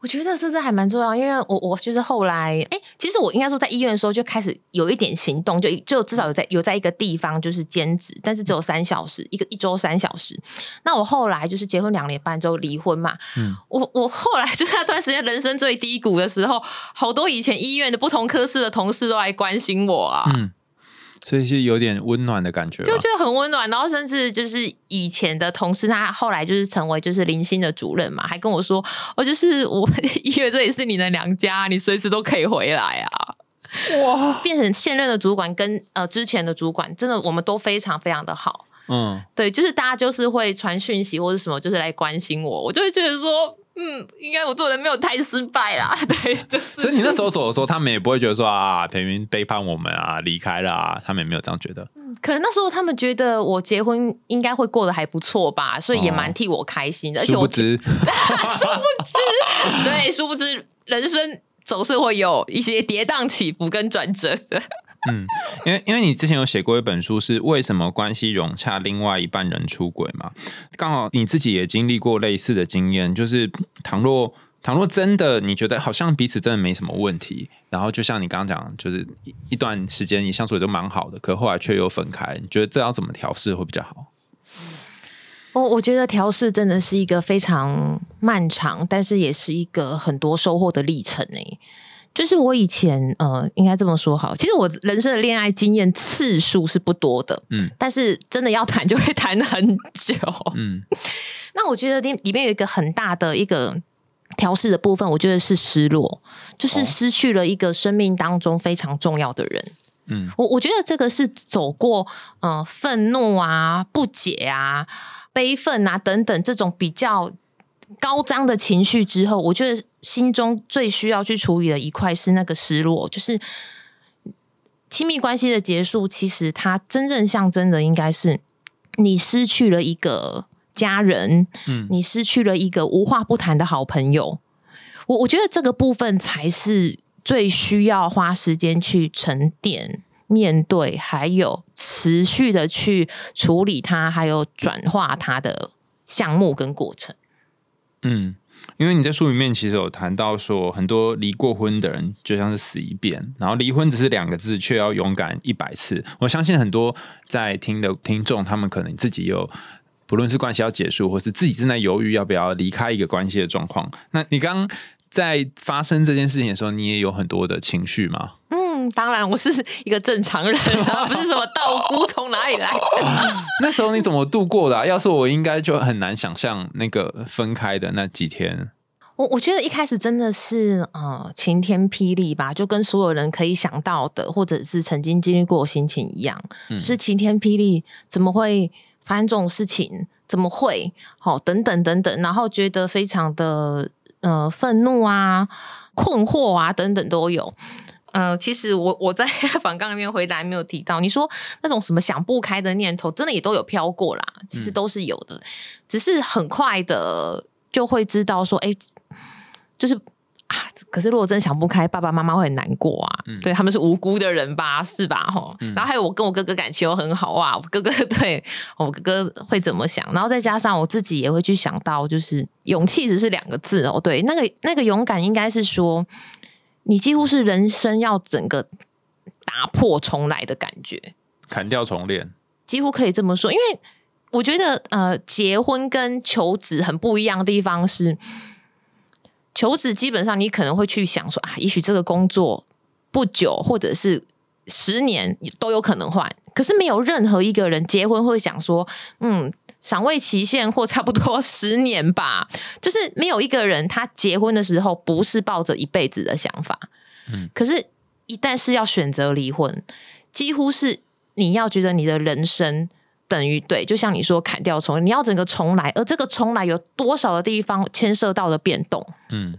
[SPEAKER 2] 我觉得这这还蛮重要，因为我我就是后来，哎，其实我应该说在医院的时候就开始有一点行动，就就至少有在有在一个地方就是兼职，但是只有三小时，一个一周三小时。那我后来就是结婚两年半之后离婚嘛，
[SPEAKER 3] 嗯
[SPEAKER 2] 我我后来 就那段时间人生最低谷的时候，好多以前医院的不同科室的同事都来关心我啊，
[SPEAKER 3] 嗯，所以是有点温暖的感觉吧，
[SPEAKER 2] 就觉得很温暖，然后甚至就是以前的同事，他后来就是成为就是零星的主任嘛，还跟我说，哦就是我 因为这里是你的娘家，你随时都可以回来啊。
[SPEAKER 3] 哇，
[SPEAKER 2] 变成现任的主管跟呃之前的主管，真的我们都非常非常的好。
[SPEAKER 3] 嗯。
[SPEAKER 2] 对，就是大家就是会传讯息或者什么，就是来关心我，我就会觉得说，嗯，应该我做人没有太失败啦。对，就是。
[SPEAKER 3] 所以你那时候走的时候，他们也不会觉得说啊，裴云背叛我们啊，离开了啊，他们也没有这样觉得。
[SPEAKER 2] 可能那时候他们觉得我结婚应该会过得还不错吧，所以也
[SPEAKER 3] 哦
[SPEAKER 2] 蛮替我开心的。而且我
[SPEAKER 3] 殊不知，
[SPEAKER 2] 殊不知，对，殊不知人生总是会有一些跌宕起伏跟转折的。
[SPEAKER 3] 嗯，因为因为你之前有写过一本书，是为什么关系融洽，另外一半人出轨嘛？刚好你自己也经历过类似的经验，就是倘若倘若真的你觉得好像彼此真的没什么问题，然后就像你刚刚讲，就是一段时间你相处也都蛮好的，可后来却又分开，你觉得这要怎么调试会比较好？
[SPEAKER 2] 我我觉得调试真的是一个非常漫长，但是也是一个很多收获的历程诶。就是我以前呃，应该这么说好，其实我人生的恋爱经验次数是不多的，
[SPEAKER 3] 嗯
[SPEAKER 2] 但是真的要谈就会谈很久。
[SPEAKER 3] 嗯
[SPEAKER 2] 那我觉得里里面有一个很大的一个调试的部分，我觉得是失落，就是
[SPEAKER 3] 哦
[SPEAKER 2] 失去了一个生命当中非常重要的人。
[SPEAKER 3] 嗯
[SPEAKER 2] 我我觉得这个是走过呃愤怒啊、不解啊、悲愤啊等等这种比较高涨的情绪之后，我觉得心中最需要去处理的一块是那个失落，就是亲密关系的结束。其实它真正象征的应该是你失去了一个家人，
[SPEAKER 3] 嗯
[SPEAKER 2] 你失去了一个无话不谈的好朋友。我我觉得这个部分才是最需要花时间去沉淀、面对，还有持续的去处理它，还有转化它的项目跟过程。
[SPEAKER 3] 嗯，因为你在书里面其实有谈到说，很多离过婚的人就像是死一遍，然后离婚只是两个字，却要勇敢一百次。我相信很多在听的听众，他们可能自己有。不论是关系要结束，或是自己正在犹豫要不要离开一个关系的状况，那你刚在发生这件事情的时候，你也有很多的情绪吗？
[SPEAKER 2] 嗯，当然我是一个正常人啊，不是什么道姑从哪里来的。
[SPEAKER 3] 那时候你怎么度过的、啊？要是我应该就很难想象那个分开的那几天。
[SPEAKER 2] 我我觉得一开始真的是呃晴天霹雳吧，就跟所有人可以想到的，或者是曾经经历过的心情一样，就是晴天霹雳，怎么会发生这种事情？怎么会？好、等等等等，然后觉得非常的呃愤怒啊、困惑啊等等都有。呃，其实我我在 访纲里面回答没有提到，你说那种什么想不开的念头，真的也都有飘过啦，其实都是有的，只是很快的就会知道说，哎，就是啊，可是如果真的想不开，爸爸妈妈会很难过啊，对他们是无辜的人吧，是吧？吼，然后还有我跟我哥哥感情又很好啊，我哥哥 对我哥哥会怎么想，然后再加上我自己也会去想到，就是勇气只是两个字哦，对，那个那个勇敢应该是说。你几乎是人生要整个打破重来的感觉，
[SPEAKER 3] 砍掉重练，
[SPEAKER 2] 几乎可以这么说。因为我觉得，呃，结婚跟求职很不一样的地方是，求职基本上你可能会去想说啊，也许这个工作不久或者是十年都有可能换，可是没有任何一个人结婚会想说，嗯。赏味期限或 差不多十年吧，就是没有一个人他结婚的时候不是抱着一辈子的想法，嗯，可是，一旦是要选择离婚，几乎是你要觉得你的人生等于对，就像你说砍掉重，你要整个重来，而这个重来有多少的地方牵涉到的变动，嗯，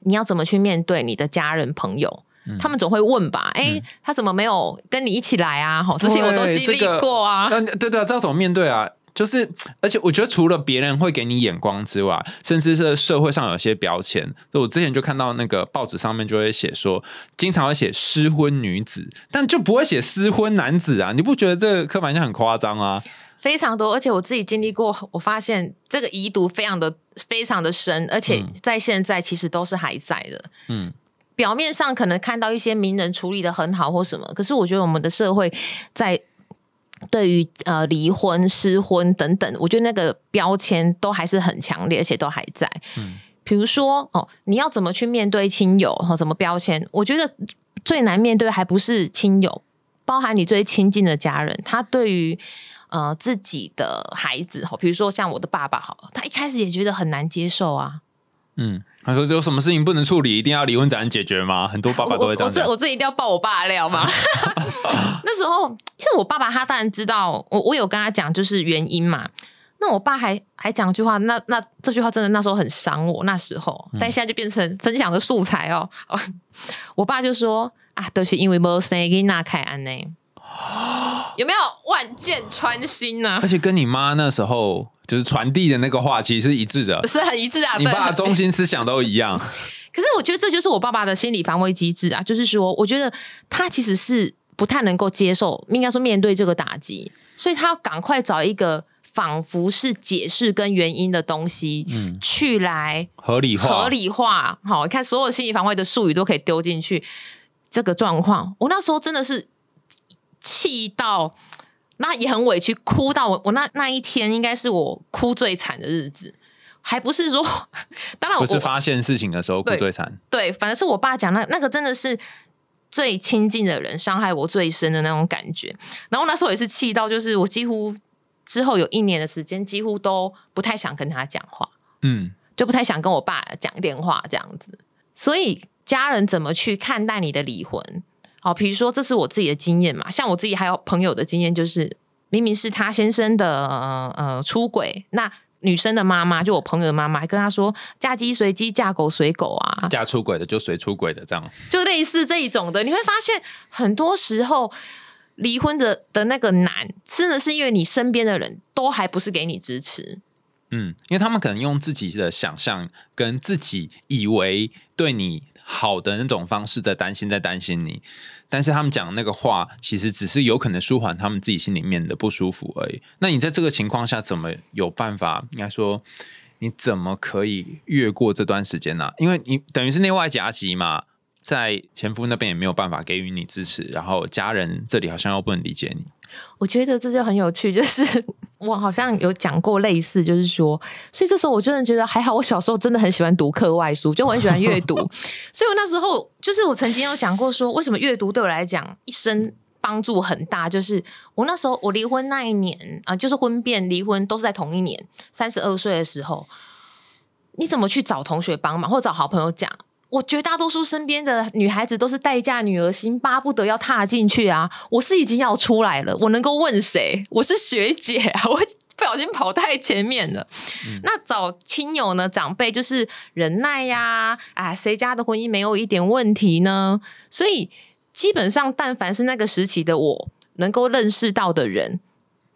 [SPEAKER 2] 你要怎么去面对你的家人朋友？他们总会问吧，哎，他怎么没有跟你一起来啊？好，这些我都经历过啊，
[SPEAKER 3] 嗯，对对，知道怎么面对啊？就是，而且我觉得除了别人会给你眼光之外，甚至是社会上有些标签。就我之前就看到那个报纸上面就会写说，经常会写失婚女子，但就不会写失婚男子啊！你不觉得这个刻板印象很夸张啊？
[SPEAKER 2] 非常多，而且我自己经历过，我发现这个遗毒非常的非常的深，而且在现在其实都是还在的。嗯，表面上可能看到一些名人处理的很好或什么，可是我觉得我们的社会在。对于呃离婚、失婚等等，我觉得那个标签都还是很强烈，而且都还在。嗯，比如说哦，你要怎么去面对亲友和什么标签？我觉得最难面对还不是亲友，包含你最亲近的家人，他对于呃自己的孩子，哈，比如说像我的爸爸，好，他一开始也觉得很难接受啊。
[SPEAKER 3] 嗯，他说有什么事情不能处理，一定要离婚才能解决吗？很多爸爸都会这样
[SPEAKER 2] 我这我这一定要爆我爸料吗？那时候，其实我爸爸他当然知道，我我有跟他讲就是原因嘛。那我爸还还讲句话，那那这句话真的那时候很伤我。那时候，但现在就变成分享的素材哦。我爸就说啊，都是因为没生给那凯安呢。有没有万箭穿心呢？
[SPEAKER 3] 而且跟你妈那时候就是传递的那个话，其实是一致的，
[SPEAKER 2] 是很一致啊。
[SPEAKER 3] 你爸中心思想都一样。
[SPEAKER 2] 可是我觉得这就是我爸爸的心理防卫机制啊，就是说，我觉得他其实是不太能够接受，应该说面对这个打击，所以他要赶快找一个仿佛是解释跟原因的东西，嗯，去来
[SPEAKER 3] 合理化，
[SPEAKER 2] 合理化。好，你看所有心理防卫的术语都可以丢进去这个状况。我那时候真的是。气到，那也很委屈，哭到我我那那一天应该是我哭最惨的日子，还不是说，当然
[SPEAKER 3] 不是发现事情的时候哭最惨，
[SPEAKER 2] 对，反正是我爸讲那那个真的是最亲近的人伤害我最深的那种感觉，然后那时候也是气到，就是我几乎之后有一年的时间几乎都不太想跟他讲话，嗯，就不太想跟我爸讲电话这样子，所以家人怎么去看待你的离婚？好，比如说，这是我自己的经验嘛，像我自己还有朋友的经验，就是明明是他先生的呃出轨，那女生的妈妈就我朋友的妈妈，还跟他说嫁鸡随鸡，嫁狗随狗啊，
[SPEAKER 3] 嫁出轨的就随出轨的这样，
[SPEAKER 2] 就类似这一种的，你会发现很多时候离婚的的那个难，真的是因为你身边的人都还不是给你支持，
[SPEAKER 3] 嗯，因为他们可能用自己的想象跟自己以为对你。好的那种方式在担心，在担心你，但是他们讲那个话，其实只是有可能舒缓他们自己心里面的不舒服而已。那你在这个情况下，怎么有办法？应该说，你怎么可以越过这段时间呢？因为你等于是内外夹击嘛，在前夫那边也没有办法给予你支持，然后家人这里好像又不能理解你。
[SPEAKER 2] 我觉得这就很有趣，就是我好像有讲过类似，就是说，所以这时候我真的觉得还好，我小时候真的很喜欢读课外书，就我很喜欢阅读，所以我那时候就是我曾经有讲过说，为什么阅读对我来讲一生帮助很大，就是我那时候我离婚那一年啊、就是婚变离婚都是在同一年，三十二岁的时候，你怎么去找同学帮忙，或找好朋友讲？我绝大多数身边的女孩子都是待嫁女儿心，巴不得要踏进去啊！我是已经要出来了，我能够问谁？我是学姐啊，我不小心跑太前面了。那找亲友呢？长辈就是忍耐呀、啊，谁家的婚姻没有一点问题呢？所以基本上，但凡是那个时期的我能够认识到的人。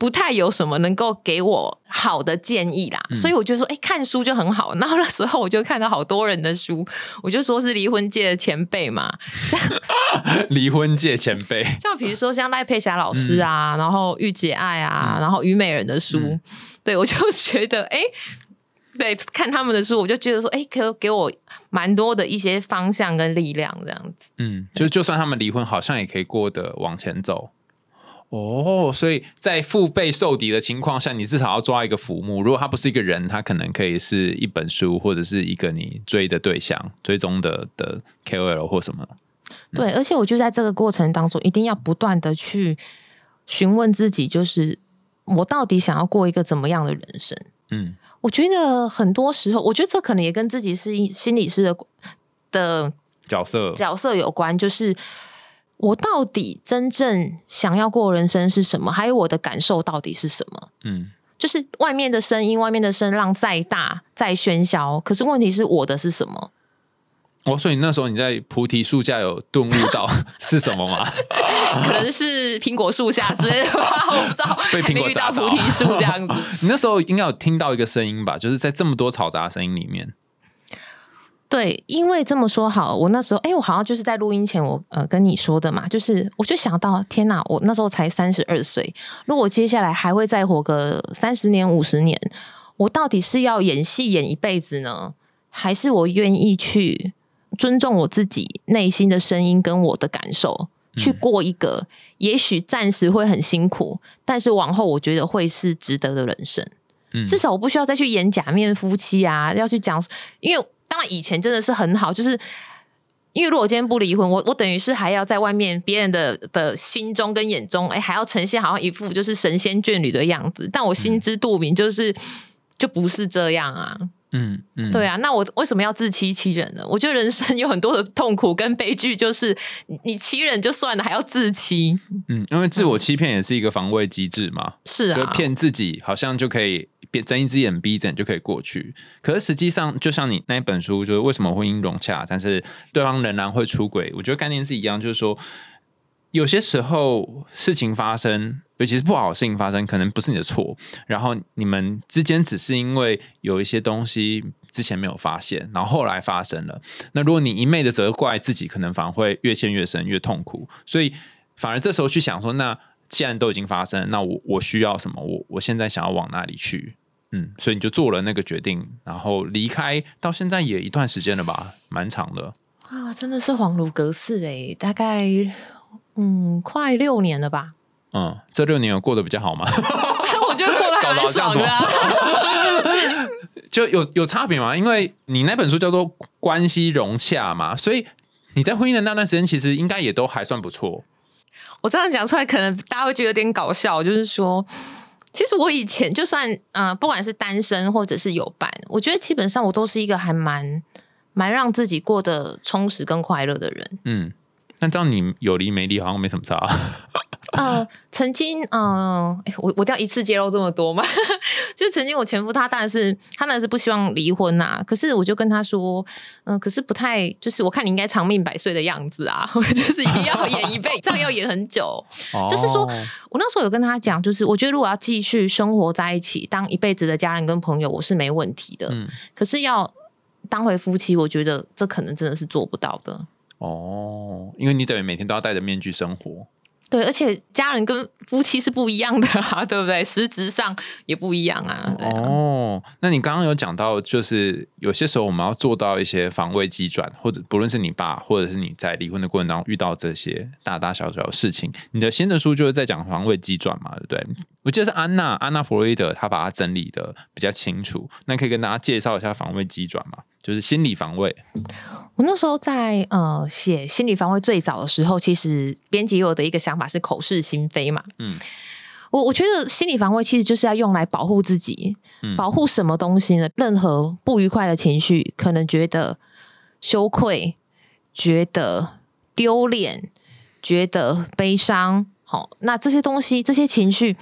[SPEAKER 2] 不太有什么能够给我好的建议啦，所以我就说，哎、看书就很好。然后那时候我就看到好多人的书，我就说是离婚界的前辈嘛，
[SPEAKER 3] 离婚界前辈，
[SPEAKER 2] 像比如说像赖佩霞老师啊，然后御姐爱啊，然后虞美人的书，对我就觉得，哎、对，看他们的书，我就觉得说，哎、可以给我蛮多的一些方向跟力量，这样子。
[SPEAKER 3] 嗯，就就算他们离婚，好像也可以过得往前走。哦，所以在腹背受敌的情况下，你至少要抓一个浮木。如果他不是一个人，他可能可以是一本书，或者是一个你追的对象、追踪的的 KOL 或什么。
[SPEAKER 2] 对，而且我就在这个过程当中，一定要不断的去询问自己，就是我到底想要过一个怎么样的人生？
[SPEAKER 3] 嗯
[SPEAKER 2] 我觉得很多时候，我觉得这可能也跟自己是一心理师的的
[SPEAKER 3] 角色，
[SPEAKER 2] 角色有关，就是我到底真正想要过的人生是什么，还有我的感受到底是什么。
[SPEAKER 3] 嗯
[SPEAKER 2] 就是外面的声音，外面的声浪再大再喧嚣，可是问题是我的是什么？
[SPEAKER 3] 哦，所以那时候你在菩提树下有顿悟到 是什么吗？
[SPEAKER 2] 可能是苹果树下之类的吧，我不知道，
[SPEAKER 3] 被苹果
[SPEAKER 2] 到菩提树这样子。
[SPEAKER 3] 你那时候应该有听到一个声音吧？就是在这么多嘈杂声音里面，
[SPEAKER 2] 对，因为这么说好，我那时候，哎，我好像就是在录音前我，呃跟你说的嘛，就是我就想到，天哪，我那时候才三十二岁，如果接下来还会再活个三十年、五十年，我到底是要演戏演一辈子呢，还是我愿意去尊重我自己内心的声音跟我的感受，去过一个也许暂时会很辛苦，但是往后我觉得会是值得的人生。
[SPEAKER 3] 嗯
[SPEAKER 2] 至少我不需要再去演假面夫妻啊，要去讲，因为当然以前真的是很好，就是因为如果今天不离婚，我我等于是还要在外面别人的的心中跟眼中，哎，还要呈现好像一副就是神仙眷侣的样子，但我心知肚明，就是、就不是这样啊。
[SPEAKER 3] 嗯嗯，
[SPEAKER 2] 对啊，那我为什么要自欺欺人呢？我觉得人生有很多的痛苦跟悲剧，就是你你欺人就算了，还要自欺，
[SPEAKER 3] 嗯，因为自我欺骗也是一个防卫机制嘛，就
[SPEAKER 2] 是啊，
[SPEAKER 3] 骗自己，好像就可以变睁一只眼闭一只眼就可以过去。可是实际上，就像你那本书，就是为什么婚姻融洽，但是对方仍然会出轨，我觉得概念是一样，就是说。有些时候事情发生，尤其是不好的事情发生，可能不是你的错，然后你们之间只是因为有一些东西之前没有发现，然后后来发生了。那如果你一昧的责怪自己，可能反而会越陷越深，越痛苦。所以反而这时候去想说，那既然都已经发生，那我我需要什么？我我现在想要往哪里去？嗯，所以你就做了那个决定，然后离开，到现在也一段时间了吧，蛮长的。
[SPEAKER 2] 啊，真的是恍如隔世哎、大概嗯快六年了吧。
[SPEAKER 3] 嗯，这六年有过得比较好吗？
[SPEAKER 2] 我觉得过得还蛮爽的、啊。
[SPEAKER 3] 就有有差别吗？因为你那本书叫做《关系融洽》嘛，所以你在婚姻的那段时间，其实应该也都还算不错。
[SPEAKER 2] 我这样讲出来，可能大家会觉得有点搞笑，就是说，其实我以前就算、呃不管是单身或者是有伴，我觉得基本上我都是一个还蛮蛮让自己过得充实跟快乐的人。
[SPEAKER 3] 嗯，那这样你有离没离好像没什么差。
[SPEAKER 2] 呃，曾经，嗯、呃，我我一定要一次揭露这么多吗？就曾经我前夫他当然是他当然是不希望离婚呐、可是我就跟他说，嗯、可是不太，就是我看你应该长命百岁的样子啊，我就是一定要演一辈子，这样要演很久。就是说
[SPEAKER 3] 哦
[SPEAKER 2] 我那时候有跟他讲，就是我觉得如果要继续生活在一起，当一辈子的家人跟朋友，我是没问题的。
[SPEAKER 3] 嗯
[SPEAKER 2] 可是要当回夫妻，我觉得这可能真的是做不到的。
[SPEAKER 3] 哦，因为你等于每天都要戴着面具生活。
[SPEAKER 2] 对，而且家人跟夫妻是不一样的啊，对不对？实质上也不一样啊。啊
[SPEAKER 3] 哦，那你刚刚有讲到，就是有些时候我们要做到一些防卫机转，或者不论是你爸，或者是你在离婚的过程当中遇到这些大大小小的事情，你的新的书就是在讲防卫机转嘛，对不对？我记得是安娜安娜弗洛伊德，她把它整理的比较清楚。那可以跟大家介绍一下防卫机转嘛，就是心理防卫。
[SPEAKER 2] 我那时候在呃写心理防卫最早的时候，其实编辑有的一个想法是口是心非嘛。
[SPEAKER 3] 嗯
[SPEAKER 2] 我我觉得心理防卫其实就是要用来保护自己，
[SPEAKER 3] 嗯
[SPEAKER 2] 保护什么东西呢？任何不愉快的情绪，可能觉得羞愧，觉得丢脸，觉得悲伤，好，那这些东西，这些情绪，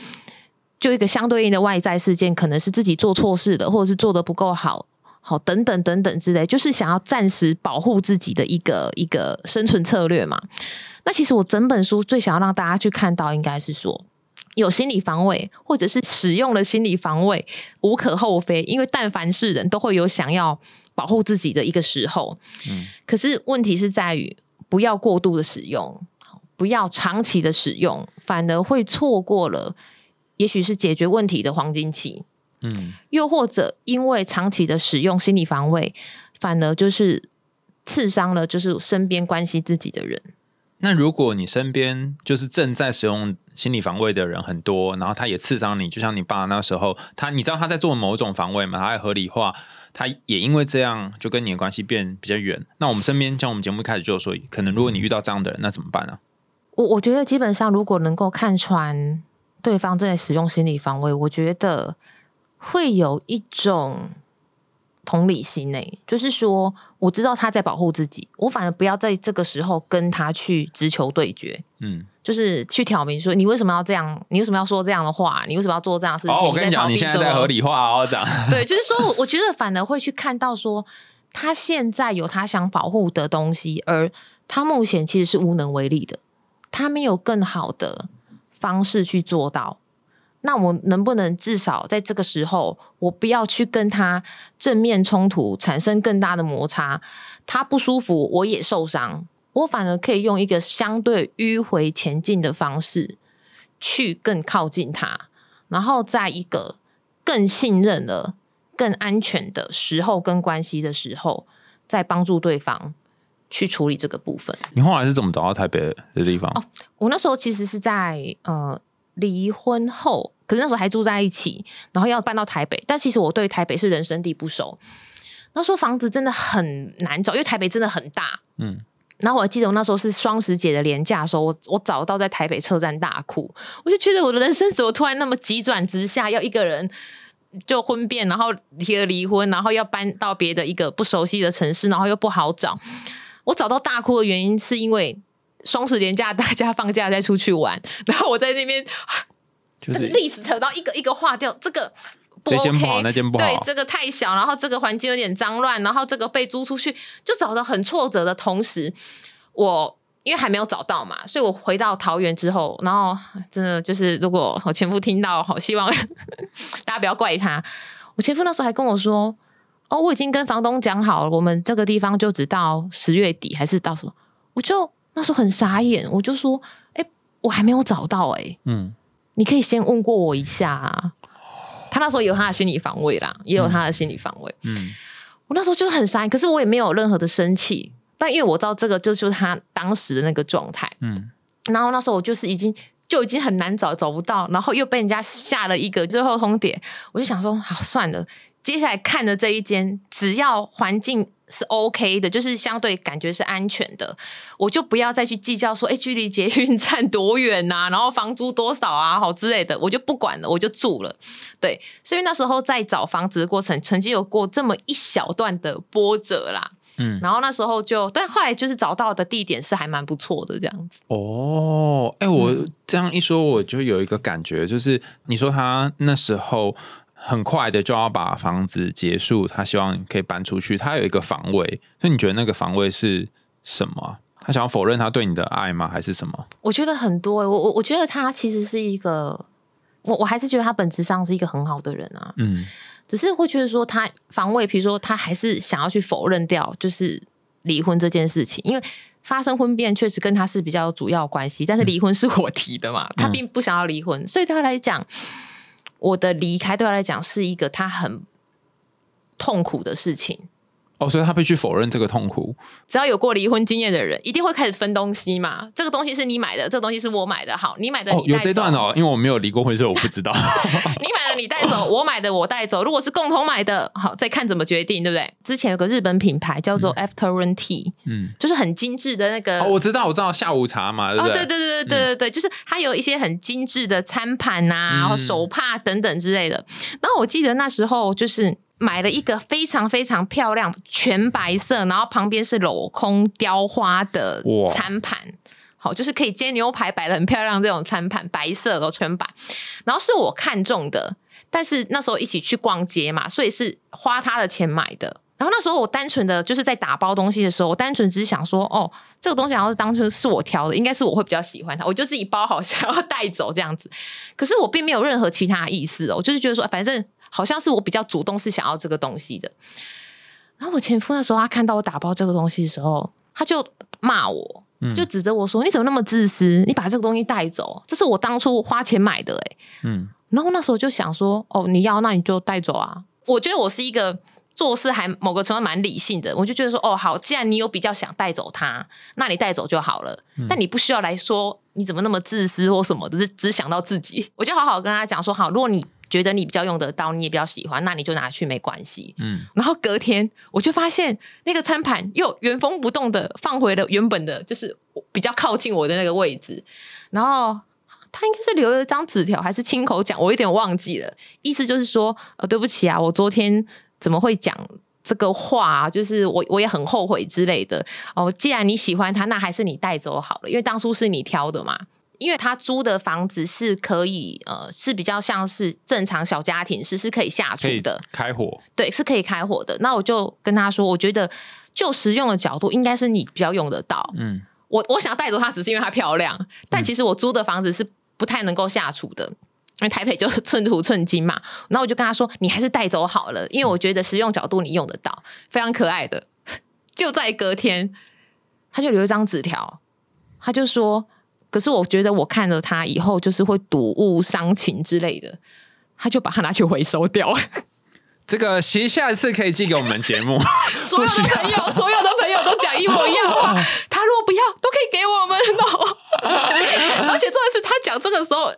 [SPEAKER 2] 就一个相对应的外在事件，可能是自己做错事了，或者是做的不够好。好，等等等等之类，就是想要暂时保护自己的一个一个生存策略嘛。那其实我整本书最想要让大家去看到，应该是说有心理防卫，或者是使用了心理防卫，无可厚非，因为但凡是人都会有想要保护自己的一个时候。
[SPEAKER 3] 嗯
[SPEAKER 2] 可是问题是在于，不要过度的使用，不要长期的使用，反而会错过了，也许是解决问题的黄金期。
[SPEAKER 3] 嗯
[SPEAKER 2] 又或者因为长期的使用心理防卫，反而就是刺伤了就是身边关心自己的人。
[SPEAKER 3] 那如果你身边就是正在使用心理防卫的人很多，然后他也刺伤你，就像你爸那时候，他你知道他在做某种防卫嘛，他在合理化，他也因为这样就跟你的关系变比较远。那我们身边像我们节目一开始就说，可能如果你遇到这样的人，那怎么办呢、
[SPEAKER 2] 我我觉得基本上，如果能够看穿对方正在使用心理防卫，我觉得会有一种同理心诶、就是说我知道他在保护自己，我反而不要在这个时候跟他去直球对决。
[SPEAKER 3] 嗯，
[SPEAKER 2] 就是去挑明说你为什么要这样？你为什么要说这样的话？你为什么要做这样的事情？
[SPEAKER 3] 哦，我跟你讲，你现在在合理化哦，这样。
[SPEAKER 2] 对，就是说我我觉得反而会去看到说，他现在有他想保护的东西，而他目前其实是无能为力的，他没有更好的方式去做到。那我能不能至少在这个时候，我不要去跟他正面冲突，产生更大的摩擦？他不舒服，我也受伤，我反而可以用一个相对迂回前进的方式，去更靠近他，然后在一个更信任了、更安全的时候跟关系的时候，再帮助对方去处理这个部分。
[SPEAKER 3] 你后来是怎么找到台北的地方？
[SPEAKER 2] 哦我那时候其实是在呃离婚后，可是那时候还住在一起，然后要搬到台北，但其实我对台北是人生地不熟。那时候房子真的很难找，因为台北真的很大。
[SPEAKER 3] 嗯，
[SPEAKER 2] 然后我还记得我那时候是双十节的廉价的时候，我我找到在台北车站大哭，我就觉得我的人生怎么突然那么急转直下，要一个人就婚变，然后提了离婚，然后要搬到别的一个不熟悉的城市，然后又不好找。我找到大哭的原因是因为双十连假大家放假再出去玩，然后我在那边那个
[SPEAKER 3] 就是
[SPEAKER 2] list，然后一个一个划掉这个。不
[SPEAKER 3] 这间
[SPEAKER 2] OK，
[SPEAKER 3] 不好那间不好
[SPEAKER 2] 对，这个太小，然后这个环境有点脏乱，然后这个被租出去，就找的很挫折的同时，我因为还没有找到嘛，所以我回到桃园之后，然后真的就是，如果我前夫听到，好希望 大家不要怪他。我前夫那时候还跟我说：“哦，我已经跟房东讲好了，我们这个地方就只到十月底，还是到什么？”我就那时候很傻眼，我就说：“哎、我还没有找到哎、
[SPEAKER 3] 嗯。
[SPEAKER 2] 你可以先问过我一下啊。”他那时候有他的心理防卫啦，也有他的心理防卫。
[SPEAKER 3] 嗯。
[SPEAKER 2] 我那时候就很傻眼，可是我也没有任何的生气，但因为我知道这个就就是他当时的那个状态，
[SPEAKER 3] 嗯。
[SPEAKER 2] 然后那时候我就是已经就已经很难找，找不到，然后又被人家下了一个最后通牒，我就想说，好算了，接下来看的这一间，只要环境是 OK 的，就是相对感觉是安全的，我就不要再去计较说，哎，距离捷运站多远呐、然后房租多少啊，好之类的，我就不管了，我就住了。对，所以那时候在找房子的过程，曾经有过这么一小段的波折啦。
[SPEAKER 3] 嗯，
[SPEAKER 2] 然后那时候就，但后来就是找到的地点是还蛮不错的，这样子。
[SPEAKER 3] 哦，哎、我
[SPEAKER 2] 嗯
[SPEAKER 3] 这样一说，我就有一个感觉，就是你说他那时候很快的就要把房子结束，他希望你可以搬出去，他有一个防卫，所以你觉得那个防卫是什么啊？他想要否认他对你的爱吗？还是什么？
[SPEAKER 2] 我觉得很多、欸，我我我觉得他其实是一个，我我还是觉得他本质上是一个很好的人啊，
[SPEAKER 3] 嗯
[SPEAKER 2] 只是会觉得说他防卫，比如说他还是想要去否认掉，就是离婚这件事情，因为发生婚变确实跟他是比较主要关系，但是离婚是我提的嘛，他并不想要离婚，所以对他来讲，我的离开对他来讲是一个他很痛苦的事情。
[SPEAKER 3] 哦，所以他必须否认这个痛苦。
[SPEAKER 2] 只要有过离婚经验的人，一定会开始分东西嘛。这个东西是你买的，这个东西是我买的。好，你买的
[SPEAKER 3] 哦，有这段
[SPEAKER 2] 哦，
[SPEAKER 3] 哦，因为我没有离过婚，所以我不知道。
[SPEAKER 2] 你买的你带走，我买的我带走。如果是共同买的，好，再看怎么决定，对不对？之前有个日本品牌叫做 Afternoon Tea，
[SPEAKER 3] 嗯，
[SPEAKER 2] 就是很精致的那个。
[SPEAKER 3] 哦，我知道，我知道下午茶嘛，对不
[SPEAKER 2] 哦，
[SPEAKER 3] 对？
[SPEAKER 2] 对对对对对就是它有一些很精致的餐盘呐、然后手帕等等之类的。然后我记得那时候就是买了一个非常非常漂亮全白色，然后旁边是镂空雕花的餐盘。好，就是可以煎牛排摆的很漂亮这种餐盘，白色的全白。然后是我看中的，但是那时候一起去逛街嘛，所以是花他的钱买的。然后那时候我单纯的就是在打包东西的时候，我单纯只是想说，哦，这个东西好像是当初是我挑的，应该是我会比较喜欢它，我就自己包好想要带走这样子。可是我并没有任何其他意思哦，我就是觉得说，反正好像是我比较主动是想要这个东西的。然后我前夫那时候他看到我打包这个东西的时候，他就骂我，就指着我说：“你怎么那么自私？你把这个东西带走，这是我当初花钱买的、欸。”
[SPEAKER 3] 嗯，
[SPEAKER 2] 然后那时候就想说：“哦，你要那你就带走啊。”我觉得我是一个做事还某个程度蛮理性的，我就觉得说：“哦，好，既然你有比较想带走它，那你带走就好了。但你不需要来说你怎么那么自私或什么只是只想到自己。”我就好好跟他讲说：“好，如果你觉得你比较用得到，你也比较喜欢，那你就拿去没关系。”
[SPEAKER 3] 嗯，
[SPEAKER 2] 然后隔天我就发现那个餐盘又原封不动的放回了原本的，就是比较靠近我的那个位置。然后他应该是留了一张纸条，还是亲口讲，我有点忘记了。意思就是说，呃，对不起啊，我昨天怎么会讲这个话、啊？就是我我也很后悔之类的。哦，既然你喜欢他，那还是你带走好了，因为当初是你挑的嘛。因为他租的房子是可以，呃，是比较像是正常小家庭式，是可以下厨的。
[SPEAKER 3] 开火。
[SPEAKER 2] 对，是可以开火的。那我就跟他说，我觉得就实用的角度，应该是你比较用得到。
[SPEAKER 3] 嗯，
[SPEAKER 2] 我我想带走它，只是因为它漂亮，但其实我租的房子是不太能够下厨的。因为台北就 寸土寸金嘛，然后我就跟他说：“你还是带走好了，因为我觉得实用角度你用得到，非常可爱的。”就在隔天，他就留一张纸条，他就说：“可是我觉得我看了它以后，就是会睹物伤情之类的。”他就把它拿去回收掉了。
[SPEAKER 3] 这个其实下一次可以寄给我们节目。
[SPEAKER 2] 所有的朋友，所有的朋友都讲一模一样的话，他如果不要，都可以给我们哦。而且重点是他讲这个时候，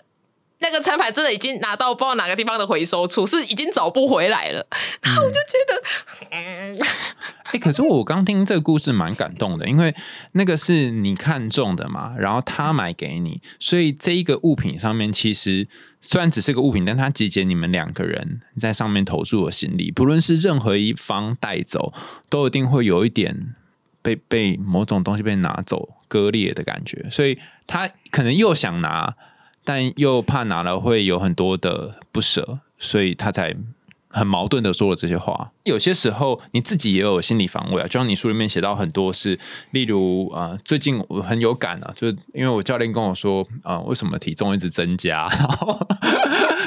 [SPEAKER 2] 那个餐盘真的已经拿到不知道哪个地方的回收处，是已经找不回来了。然后我就觉得，嗯，
[SPEAKER 3] 哎、可是我刚听这个故事蛮感动的，因为那个是你看中的嘛，然后他买给你，所以这一个物品上面其实虽然只是个物品，但它集结你们两个人在上面投注的心力，不论是任何一方带走，都一定会有一点被被某种东西被拿走割裂的感觉，所以他可能又想拿，但又怕拿了会有很多的不舍，所以他才很矛盾的说了这些话。有些时候你自己也有心理防卫啊，就像你书里面写到很多是，例如啊、最近我很有感啊，就是因为我教练跟我说啊、为什么体重一直增加，然 后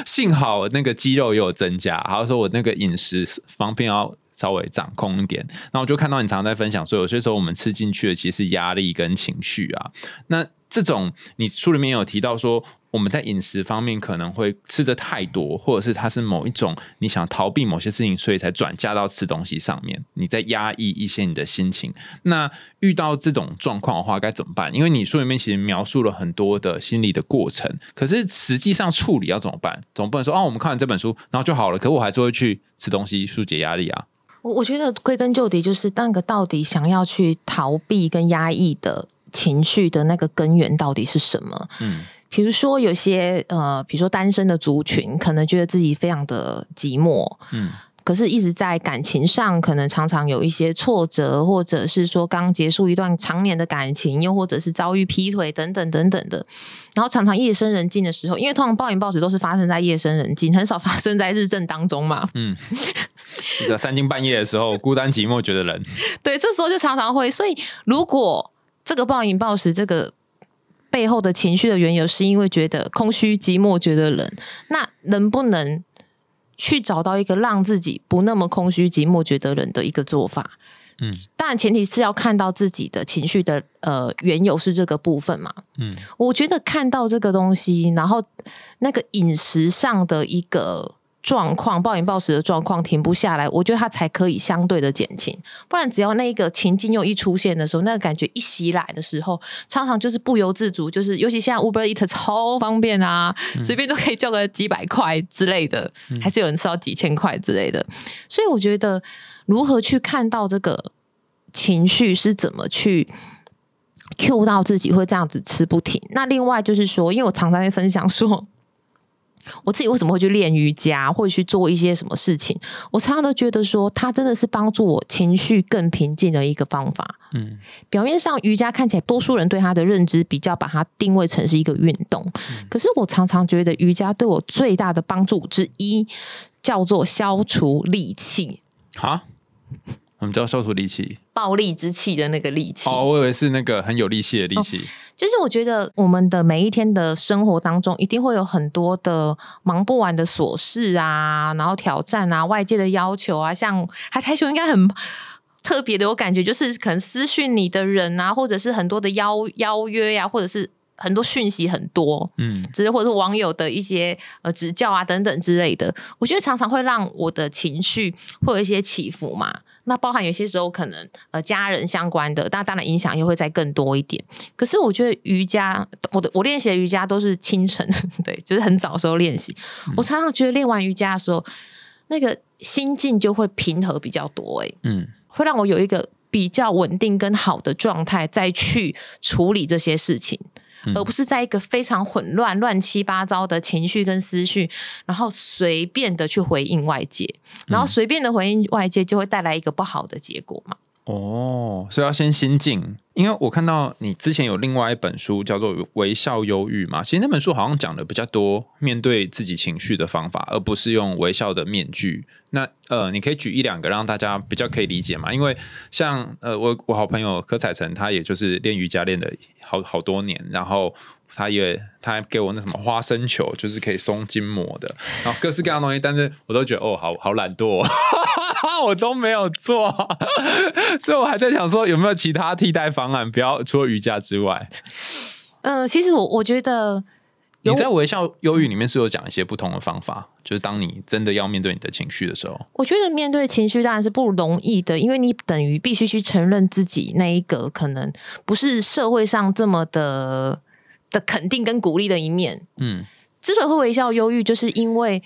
[SPEAKER 3] 幸好那个肌肉也有增加，还有说我那个饮食方面要。稍微掌控一点，然后我就看到你常常在分享，说有些时候我们吃进去的其实是压力跟情绪啊。那这种你书里面有提到说，我们在饮食方面可能会吃的太多，或者是它是某一种你想逃避某些事情，所以才转嫁到吃东西上面，你在压抑一些你的心情。那遇到这种状况的话，该怎么办？因为你书里面其实描述了很多的心理的过程，可是实际上处理要怎么办？总不能说哦，我们看完这本书然后就好了，可我还是会去吃东西疏解压力啊。
[SPEAKER 2] 我我觉得归根究底，就是那个到底想要去逃避跟压抑的情绪的那个根源到底是什么？
[SPEAKER 3] 嗯
[SPEAKER 2] 比如说有些呃，比如说单身的族群，可能觉得自己非常的寂寞，
[SPEAKER 3] 嗯。
[SPEAKER 2] 可是一直在感情上，可能常常有一些挫折，或者是说刚结束一段常年的感情，又或者是遭遇劈腿等等等等的，然后常常夜深人静的时候，因为通常暴饮暴食都是发生在夜深人静，很少发生在日正当中嘛。
[SPEAKER 3] 嗯，你在三更半夜的时候孤单寂寞觉得冷，
[SPEAKER 2] 对，这时候就常常会，所以如果这个暴饮暴食这个背后的情绪的缘由，是因为觉得空虚、寂寞、觉得冷，那能不能去找到一个让自己不那么空虚、寂寞、觉得冷的一个做法？
[SPEAKER 3] 嗯
[SPEAKER 2] 当然前提是要看到自己的情绪的呃缘由是这个部分嘛。
[SPEAKER 3] 嗯
[SPEAKER 2] 我觉得看到这个东西，然后那个饮食上的一个状况，暴饮暴食的状况停不下来，我觉得它才可以相对的减轻。不然只要那一个情境又一出现的时候，那个感觉一袭来的时候，常常就是不由自主，就是尤其现在 Uber Eat 超方便啊，随便都可以叫个几百块之类的，还是有人吃到几千块之类的。所以我觉得如何去看到这个情绪是怎么去 Q 到自己会这样子吃不停。那另外就是说，因为我常常在分享说。我自己为什么会去练瑜伽，或者去做一些什么事情？我常常都觉得说，它真的是帮助我情绪更平静的一个方法。
[SPEAKER 3] 嗯
[SPEAKER 2] 表面上瑜伽看起来，多数人对它的认知比较把它定位成是一个运动，可是我常常觉得瑜伽对我最大的帮助之一，叫做消除戾气、
[SPEAKER 3] 好，我们叫消除戾气。
[SPEAKER 2] 暴力之气的那个力气。
[SPEAKER 3] 哦，我以为是那个很有力气的力气。
[SPEAKER 2] 就是我觉得我们的每一天的生活当中，一定会有很多的忙不完的琐事啊，然后挑战啊，外界的要求啊，像海苔熊应该很特别的我感觉，就是可能私讯你的人啊，或者是很多的邀邀约呀、或者是很多讯息很多，
[SPEAKER 3] 嗯
[SPEAKER 2] 只是，或者是网友的一些呃指教啊等等之类的，我觉得常常会让我的情绪会有一些起伏嘛。那包含有些时候可能呃家人相关的，那当然影响又会再更多一点。可是我觉得瑜伽，我的我练习的瑜伽都是清晨，对，就是很早的时候练习。我常常觉得练完瑜伽的时候，那个心境就会平和比较多、欸，
[SPEAKER 3] 嗯
[SPEAKER 2] 会让我有一个比较稳定跟好的状态，再去处理这些事情，
[SPEAKER 3] 嗯
[SPEAKER 2] 而不是在一个非常混乱、乱七八糟的情绪跟思绪，然后随便的去回应外界，然后随便的回应外界，就会带来一个不好的结果嘛。
[SPEAKER 3] 哦，所以要先心境，因为我看到你之前有另外一本书叫做《微笑忧郁》嘛，其实那本书好像讲的比较多面对自己情绪的方法，而不是用微笑的面具。那呃，你可以举一两个让大家比较可以理解嘛？因为像呃，我我好朋友柯彩晨，他也就是练瑜伽练的好好多年，然后他也他还给我那什么花生球，就是可以松筋膜的，然后各式各样的东西，但是我都觉得哦，好好懒惰、哦，我都没有做，所以我还在想说有没有其他替代方案，不要除了瑜伽之外。
[SPEAKER 2] 嗯、其实我我觉得
[SPEAKER 3] 你在微笑忧郁里面是有讲一些不同的方法，就是当你真的要面对你的情绪的时候，
[SPEAKER 2] 我觉得面对情绪当然是不容易的，因为你等于必须去承认自己那一个可能不是社会上这么的的肯定跟鼓励的一面。
[SPEAKER 3] 嗯
[SPEAKER 2] 之所以会微笑忧郁，就是因为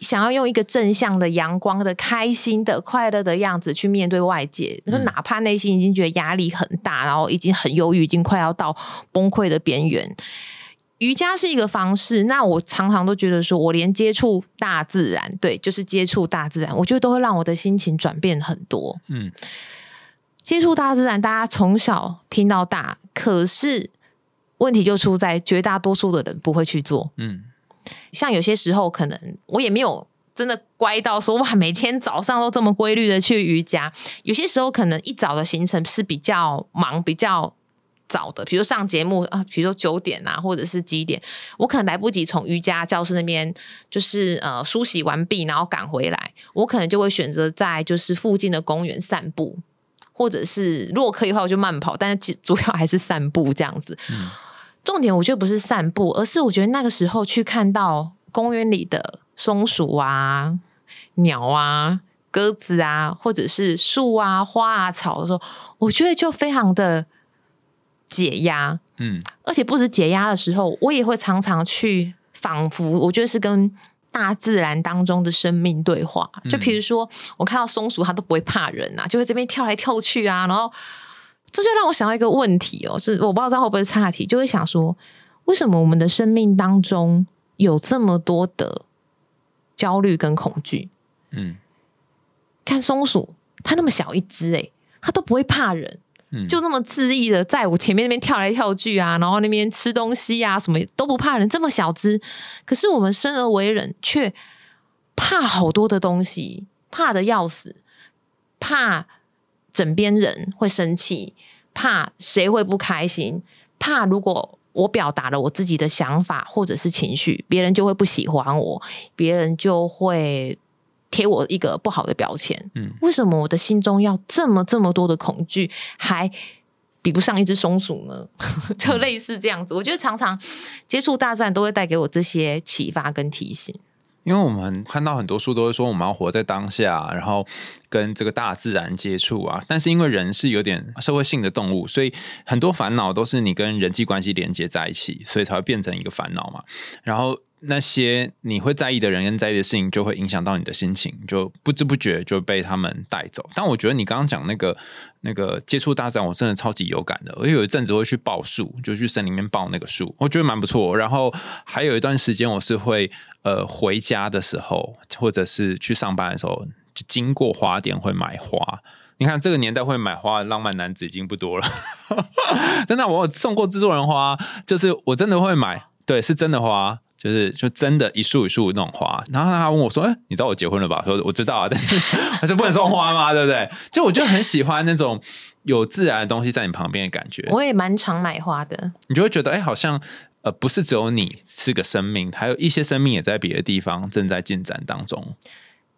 [SPEAKER 2] 想要用一个正向的、阳光的、开心的、快乐的样子去面对外界，可是哪怕内心已经觉得压力很大，然后已经很忧郁，已经快要到崩溃的边缘。瑜伽是一个方式，那我常常都觉得说，我连接触大自然，对，就是接触大自然，我觉得都会让我的心情转变很多。
[SPEAKER 3] 嗯
[SPEAKER 2] 接触大自然，大家从小听到大，可是问题就出在绝大多数的人不会去做。
[SPEAKER 3] 嗯
[SPEAKER 2] 像有些时候，可能我也没有真的乖到说哇，每天早上都这么规律的去瑜伽。有些时候，可能一早的行程是比较忙、比较早的，比如上节目啊，比如说九点啊，或者是几点，我可能来不及从瑜伽教室那边就是呃梳洗完毕，然后赶回来，我可能就会选择在就是附近的公园散步。或者是如果可以的话，我就慢跑，但是主主要还是散步这样子。重点我觉得不是散步，而是我觉得那个时候去看到公园里的松鼠啊、鸟啊、鸽子啊，或者是树啊、花啊、草的时候，我觉得就非常的解压。
[SPEAKER 3] 嗯
[SPEAKER 2] 而且不止解压的时候，我也会常常去仿佛，我觉得是跟大自然当中的生命对话。就比如说，我看到松鼠，它都不会怕人啊，就会这边跳来跳去啊，然后这就让我想到一个问题哦，就是我不知道会不会岔题，就会想说，为什么我们的生命当中有这么多的焦虑跟恐惧？
[SPEAKER 3] 嗯
[SPEAKER 2] 看松鼠，它那么小一只，诶，它都不会怕人。
[SPEAKER 3] 嗯，
[SPEAKER 2] 就那么恣意的在我前面那边跳来跳去啊，然后那边吃东西啊，什么都不怕人，这么小只，可是我们生而为人却怕好多的东西，怕的要死，怕枕边人会生气，怕谁会不开心，怕如果我表达了我自己的想法或者是情绪，别人就会不喜欢我，别人就会贴我一个不好的标签。
[SPEAKER 3] 嗯
[SPEAKER 2] 为什么我的心中要这么这么多的恐惧，还比不上一只松鼠呢？就类似这样子。我觉得常常接触大自然都会带给我这些启发跟提醒。
[SPEAKER 3] 因为我们看到很多书都会说我们要活在当下，然后跟这个大自然接触啊。但是因为人是有点社会性的动物，所以很多烦恼都是你跟人际关系连接在一起，所以才会变成一个烦恼嘛。然后那些你会在意的人跟在意的事情，就会影响到你的心情，就不知不觉就被他们带走。但我觉得你刚刚讲那个那个接触大自然，我真的超级有感的。我有一阵子会去报树，就去森林里面报那个树，我觉得蛮不错。然后还有一段时间，我是会呃回家的时候，或者是去上班的时候，就经过花店会买花。你看这个年代会买花的浪漫男子已经不多了，真的，我有送过制作人花，就是我真的会买，对，是真的花。就是就真的，一束一束那种花，然后他问我说：“哎、你知道我结婚了吧？”说：“我知道啊，但是 还是不能送花吗？对不对？”就我就很喜欢那种有自然的东西在你旁边的感觉，
[SPEAKER 2] 我也蛮常买花的。
[SPEAKER 3] 你就会觉得，哎、好像呃，不是只有你是个生命，还有一些生命也在别的地方正在进展当中。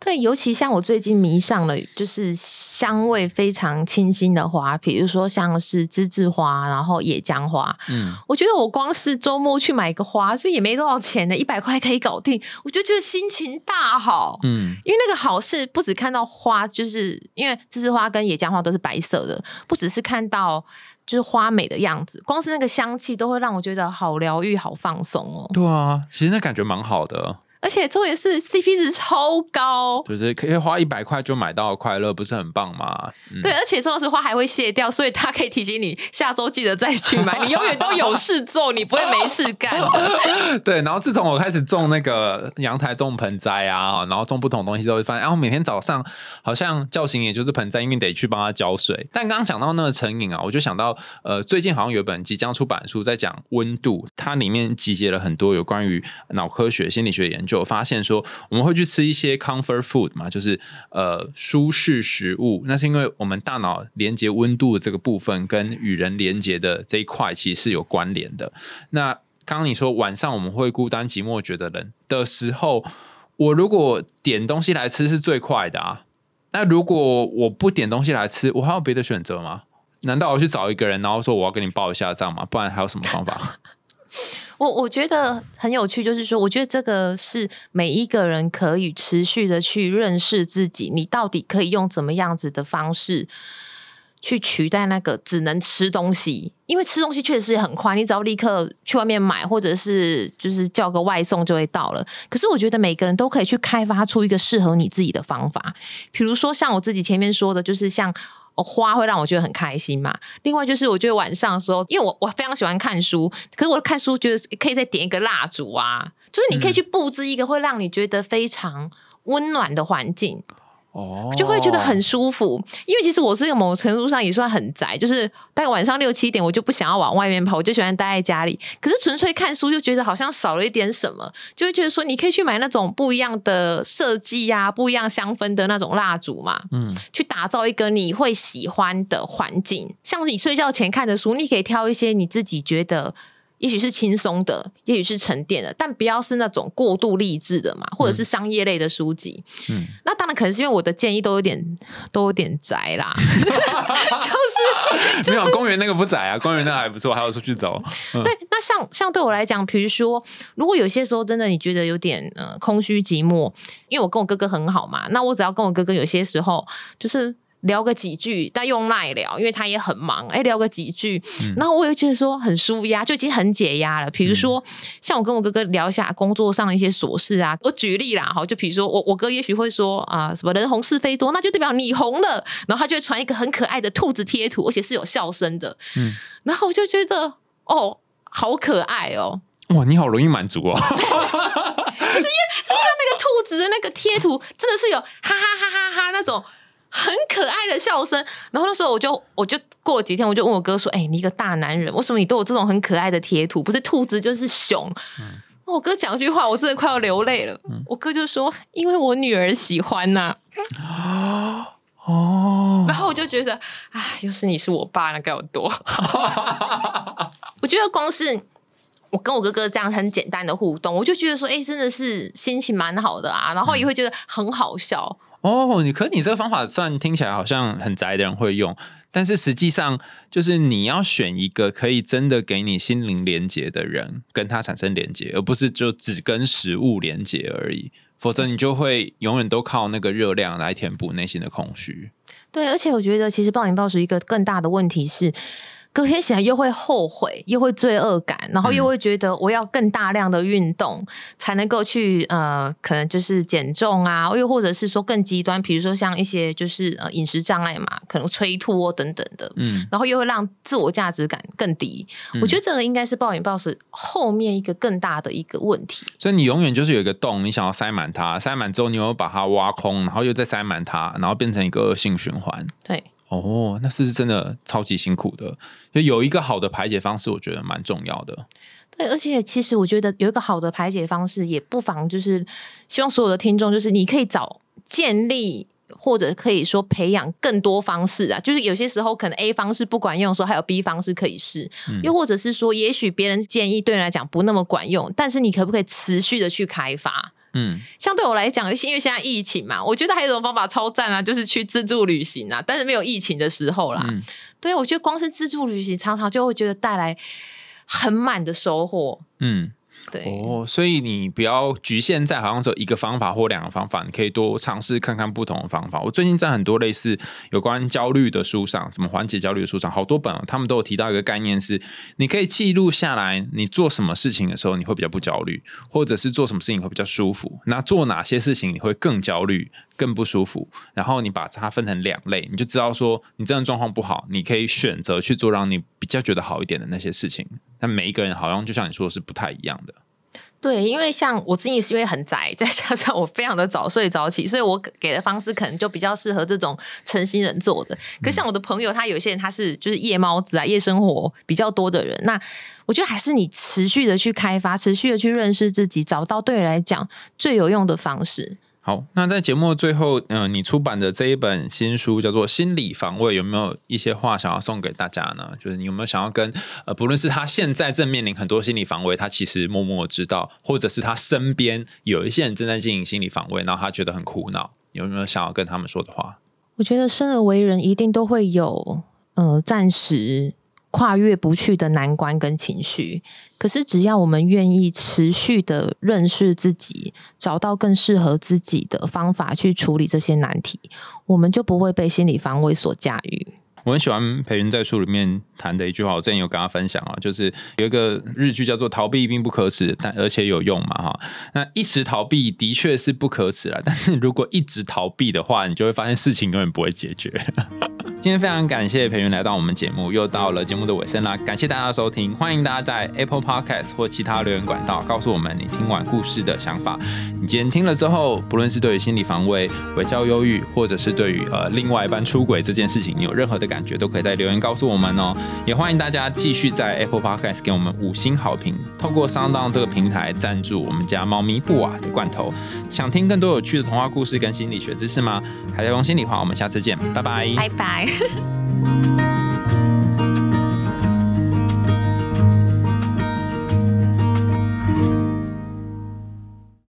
[SPEAKER 2] 对，尤其像我最近迷上了，就是香味非常清新的花，比如说像是栀子花，然后野姜花。
[SPEAKER 3] 嗯，
[SPEAKER 2] 我觉得我光是周末去买个花，这也没多少钱呢，一百块可以搞定，我就觉得心情大好。
[SPEAKER 3] 嗯，
[SPEAKER 2] 因为那个好是不止看到花，就是因为栀子花跟野姜花都是白色的，不只是看到就是花美的样子，光是那个香气都会让我觉得好疗愈、好放松哦。
[SPEAKER 3] 对啊，其实那感觉蛮好的，
[SPEAKER 2] 而且重点是 CP 值超高，
[SPEAKER 3] 就是可以花一百块就买到快乐，不是很棒吗？嗯、
[SPEAKER 2] 对，而且重要是花还会卸掉，所以它可以提醒你下周记得再去买，你永远都有事做，你不会没事干的。
[SPEAKER 3] 对，然后自从我开始种那个阳台种盆栽啊，然后种不同东西之后，就发现，然、后每天早上好像叫醒也就是盆栽，因为得去帮它浇水。但刚刚讲到那个成瘾啊，我就想到，呃，最近好像有一本即将出版的书在讲温度，它里面集结了很多有关于脑科学、心理学研究，有发现说我们会去吃一些 comfort food 嘛，就是呃舒适食物，那是因为我们大脑连接温度的这个部分跟与人连接的这一块其实是有关联的。那刚刚你说晚上我们会孤单寂寞觉得冷的时候，我如果点东西来吃是最快的啊。那如果我不点东西来吃，我还有别的选择吗？难道我去找一个人，然后说我要跟你报一下账吗？不然还有什么方法？
[SPEAKER 2] 我我觉得很有趣，就是说，我觉得这个是每一个人可以持续的去认识自己，你到底可以用怎么样子的方式去取代那个只能吃东西，因为吃东西确实很快，你只要立刻去外面买，或者是就是叫个外送就会到了。可是我觉得每个人都可以去开发出一个适合你自己的方法，比如说像我自己前面说的，就是像。哦，花会让我觉得很开心嘛。另外就是，我觉得晚上的时候，因为我我非常喜欢看书，可是我看书觉得可以再点一个蜡烛啊，就是你可以去布置一个会让你觉得非常温暖的环境。
[SPEAKER 3] 哦，
[SPEAKER 2] 就会觉得很舒服。因为其实我是某程度上也算很宅，就是大概晚上六七点我就不想要往外面跑，我就喜欢待在家里。可是纯粹看书就觉得好像少了一点什么，就会觉得说你可以去买那种不一样的设计呀、不一样香氛的那种蜡烛嘛，
[SPEAKER 3] 嗯，
[SPEAKER 2] 去打造一个你会喜欢的环境。像你睡觉前看的书，你可以挑一些你自己觉得。也许是轻松的，也许是沉淀的，但不要是那种过度励志的嘛，或者是商业类的书籍。
[SPEAKER 3] 嗯，
[SPEAKER 2] 那当然可能是因为我的建议都有点 都有点宅啦，就是
[SPEAKER 3] 没有公园那个不宅啊，公园那个还不错，还要出去走。
[SPEAKER 2] 对。那像像对我来讲，比如说，如果有些时候真的你觉得有点呃空虚寂寞，因为我跟我哥哥很好嘛，那我只要跟我哥哥有些时候就是。聊个几句，但用赖聊，因为他也很忙。哎，聊个几句，然后我又觉得说很舒压，就已经很解压了。比如说，像我跟我哥哥聊一下工作上的一些琐事啊，我举例啦，哈，就比如说我我哥也许会说啊，什么人红是非多，那就代表你红了，然后他就会传一个很可爱的兔子贴图，而且是有笑声的，
[SPEAKER 3] 嗯，
[SPEAKER 2] 然后我就觉得哦，好可爱哦。
[SPEAKER 3] 哇，你好容易满足哦。
[SPEAKER 2] 是因为他那个兔子的那个贴图真的是有哈哈哈哈哈那种。很可爱的笑声，然后那时候我就我就过了几天，我就问我哥说：“哎、你一个大男人，为什么你都有这种很可爱的贴图？不是兔子就是熊。
[SPEAKER 3] 嗯
[SPEAKER 2] 我哥讲一句话，我真的快要流泪了。我哥就说：“因为我女儿喜欢呐、
[SPEAKER 3] 哦，
[SPEAKER 2] 然后我就觉得，哎，又是你是我爸，那该有多好！我觉得光是我跟我哥哥这样很简单的互动，我就觉得说，哎，真的是心情蛮好的啊，然后也会觉得很好笑。
[SPEAKER 3] 哦，你可你这个方法算听起来好像很宅的人会用，但是实际上就是你要选一个可以真的给你心灵连接的人，跟他产生连接，而不是就只跟食物连接而已。否则你就会永远都靠那个热量来填补内心的空虚。
[SPEAKER 2] 对，而且我觉得其实暴饮暴食一个更大的问题是。隔天起来又会后悔，又会罪恶感，然后又会觉得我要更大量的运动才能够去呃，可能就是减重啊，又或者是说更极端，比如说像一些就是呃饮食障碍嘛，可能催吐等等的，嗯，然后又会让自我价值感更低。我觉得这个应该是暴饮暴食后面一个更大的一个问题。
[SPEAKER 3] 所以你永远就是有一个洞，你想要塞满它，塞满之后你又把它挖空，然后又再塞满它，然后变成一个恶性循环。
[SPEAKER 2] 对。
[SPEAKER 3] 哦，那是真的超级辛苦的。就有一个好的排解方式，我觉得蛮重要的。
[SPEAKER 2] 对，而且其实我觉得有一个好的排解方式，也不妨就是希望所有的听众，就是你可以找建立或者可以说培养更多方式啊。就是有些时候可能 A 方式不管用的时候，还有 B 方式可以试。又或者是说，也许别人建议对你来讲不那么管用，但是你可不可以持续的去开发？嗯，相对我来讲，因为现在疫情嘛，我觉得还有一种方法超赞啊，就是去自助旅行啊。但是没有疫情的时候啦，对我觉得光是自助旅行，常常就会觉得带来很满的收获。嗯。
[SPEAKER 3] 哦，所以你不要局限在好像只有一个方法或两个方法，你可以多尝试看看不同的方法。我最近在很多类似有关焦虑的书上，怎么缓解焦虑的书上，好多本他们都有提到一个概念，是你可以记录下来，你做什么事情的时候你会比较不焦虑，或者是做什么事情会比较舒服。那做哪些事情你会更焦虑、更不舒服？然后你把它分成两类，你就知道说你真的状况不好，你可以选择去做让你比较觉得好一点的那些事情。但每一个人好像就像你说的是不太一样的。
[SPEAKER 2] 对，因为像我自己是因为很宅，再加上我非常的早睡早起，所以我给的方式可能就比较适合这种成心人做的。可像我的朋友，他有些人他是就是夜猫子啊，夜生活比较多的人，那我觉得还是你持续的去开发，持续的去认识自己，找到对你来讲最有用的方式。
[SPEAKER 3] 好，那在节目最后，嗯，你出版的这一本新书叫做《心理防卫》，有没有一些话想要送给大家呢？就是你有没有想要跟呃，不论是他现在正面临很多心理防卫，他其实默默知道，或者是他身边有一些人正在进行心理防卫，然后他觉得很苦恼，有没有想要跟他们说的话？
[SPEAKER 2] 我觉得生而为人，一定都会有呃，暂时。跨越不去的难关跟情绪，可是只要我们愿意持续的认识自己，找到更适合自己的方法去处理这些难题，我们就不会被心理防卫所驾驭。
[SPEAKER 3] 我很喜欢培云在书里面谈的一句话，我之前有跟他分享啊，就是有一个日剧叫做“逃避并不可耻，但而且有用”嘛，哈。那一时逃避的确是不可耻了，但是如果一直逃避的话，你就会发现事情永远不会解决。今天非常感谢培云来到我们节目，又到了节目的尾声啦，感谢大家的收听，欢迎大家在 Apple Podcast 或其他留言管道告诉我们你听完故事的想法。你今天听了之后，不论是对于心理防卫、伪教忧郁，或者是对于呃另外一半出轨这件事情，你有任何的感？感觉都可以在留言告诉我们哦，也欢迎大家继续在 Apple Podcast 给我们五星好评，透过 Sound 这个平台赞助我们家猫咪布瓦的罐头。想听更多有趣的童话故事跟心理学知识吗？海在用心里话，我们下次见，拜拜，
[SPEAKER 2] 拜拜。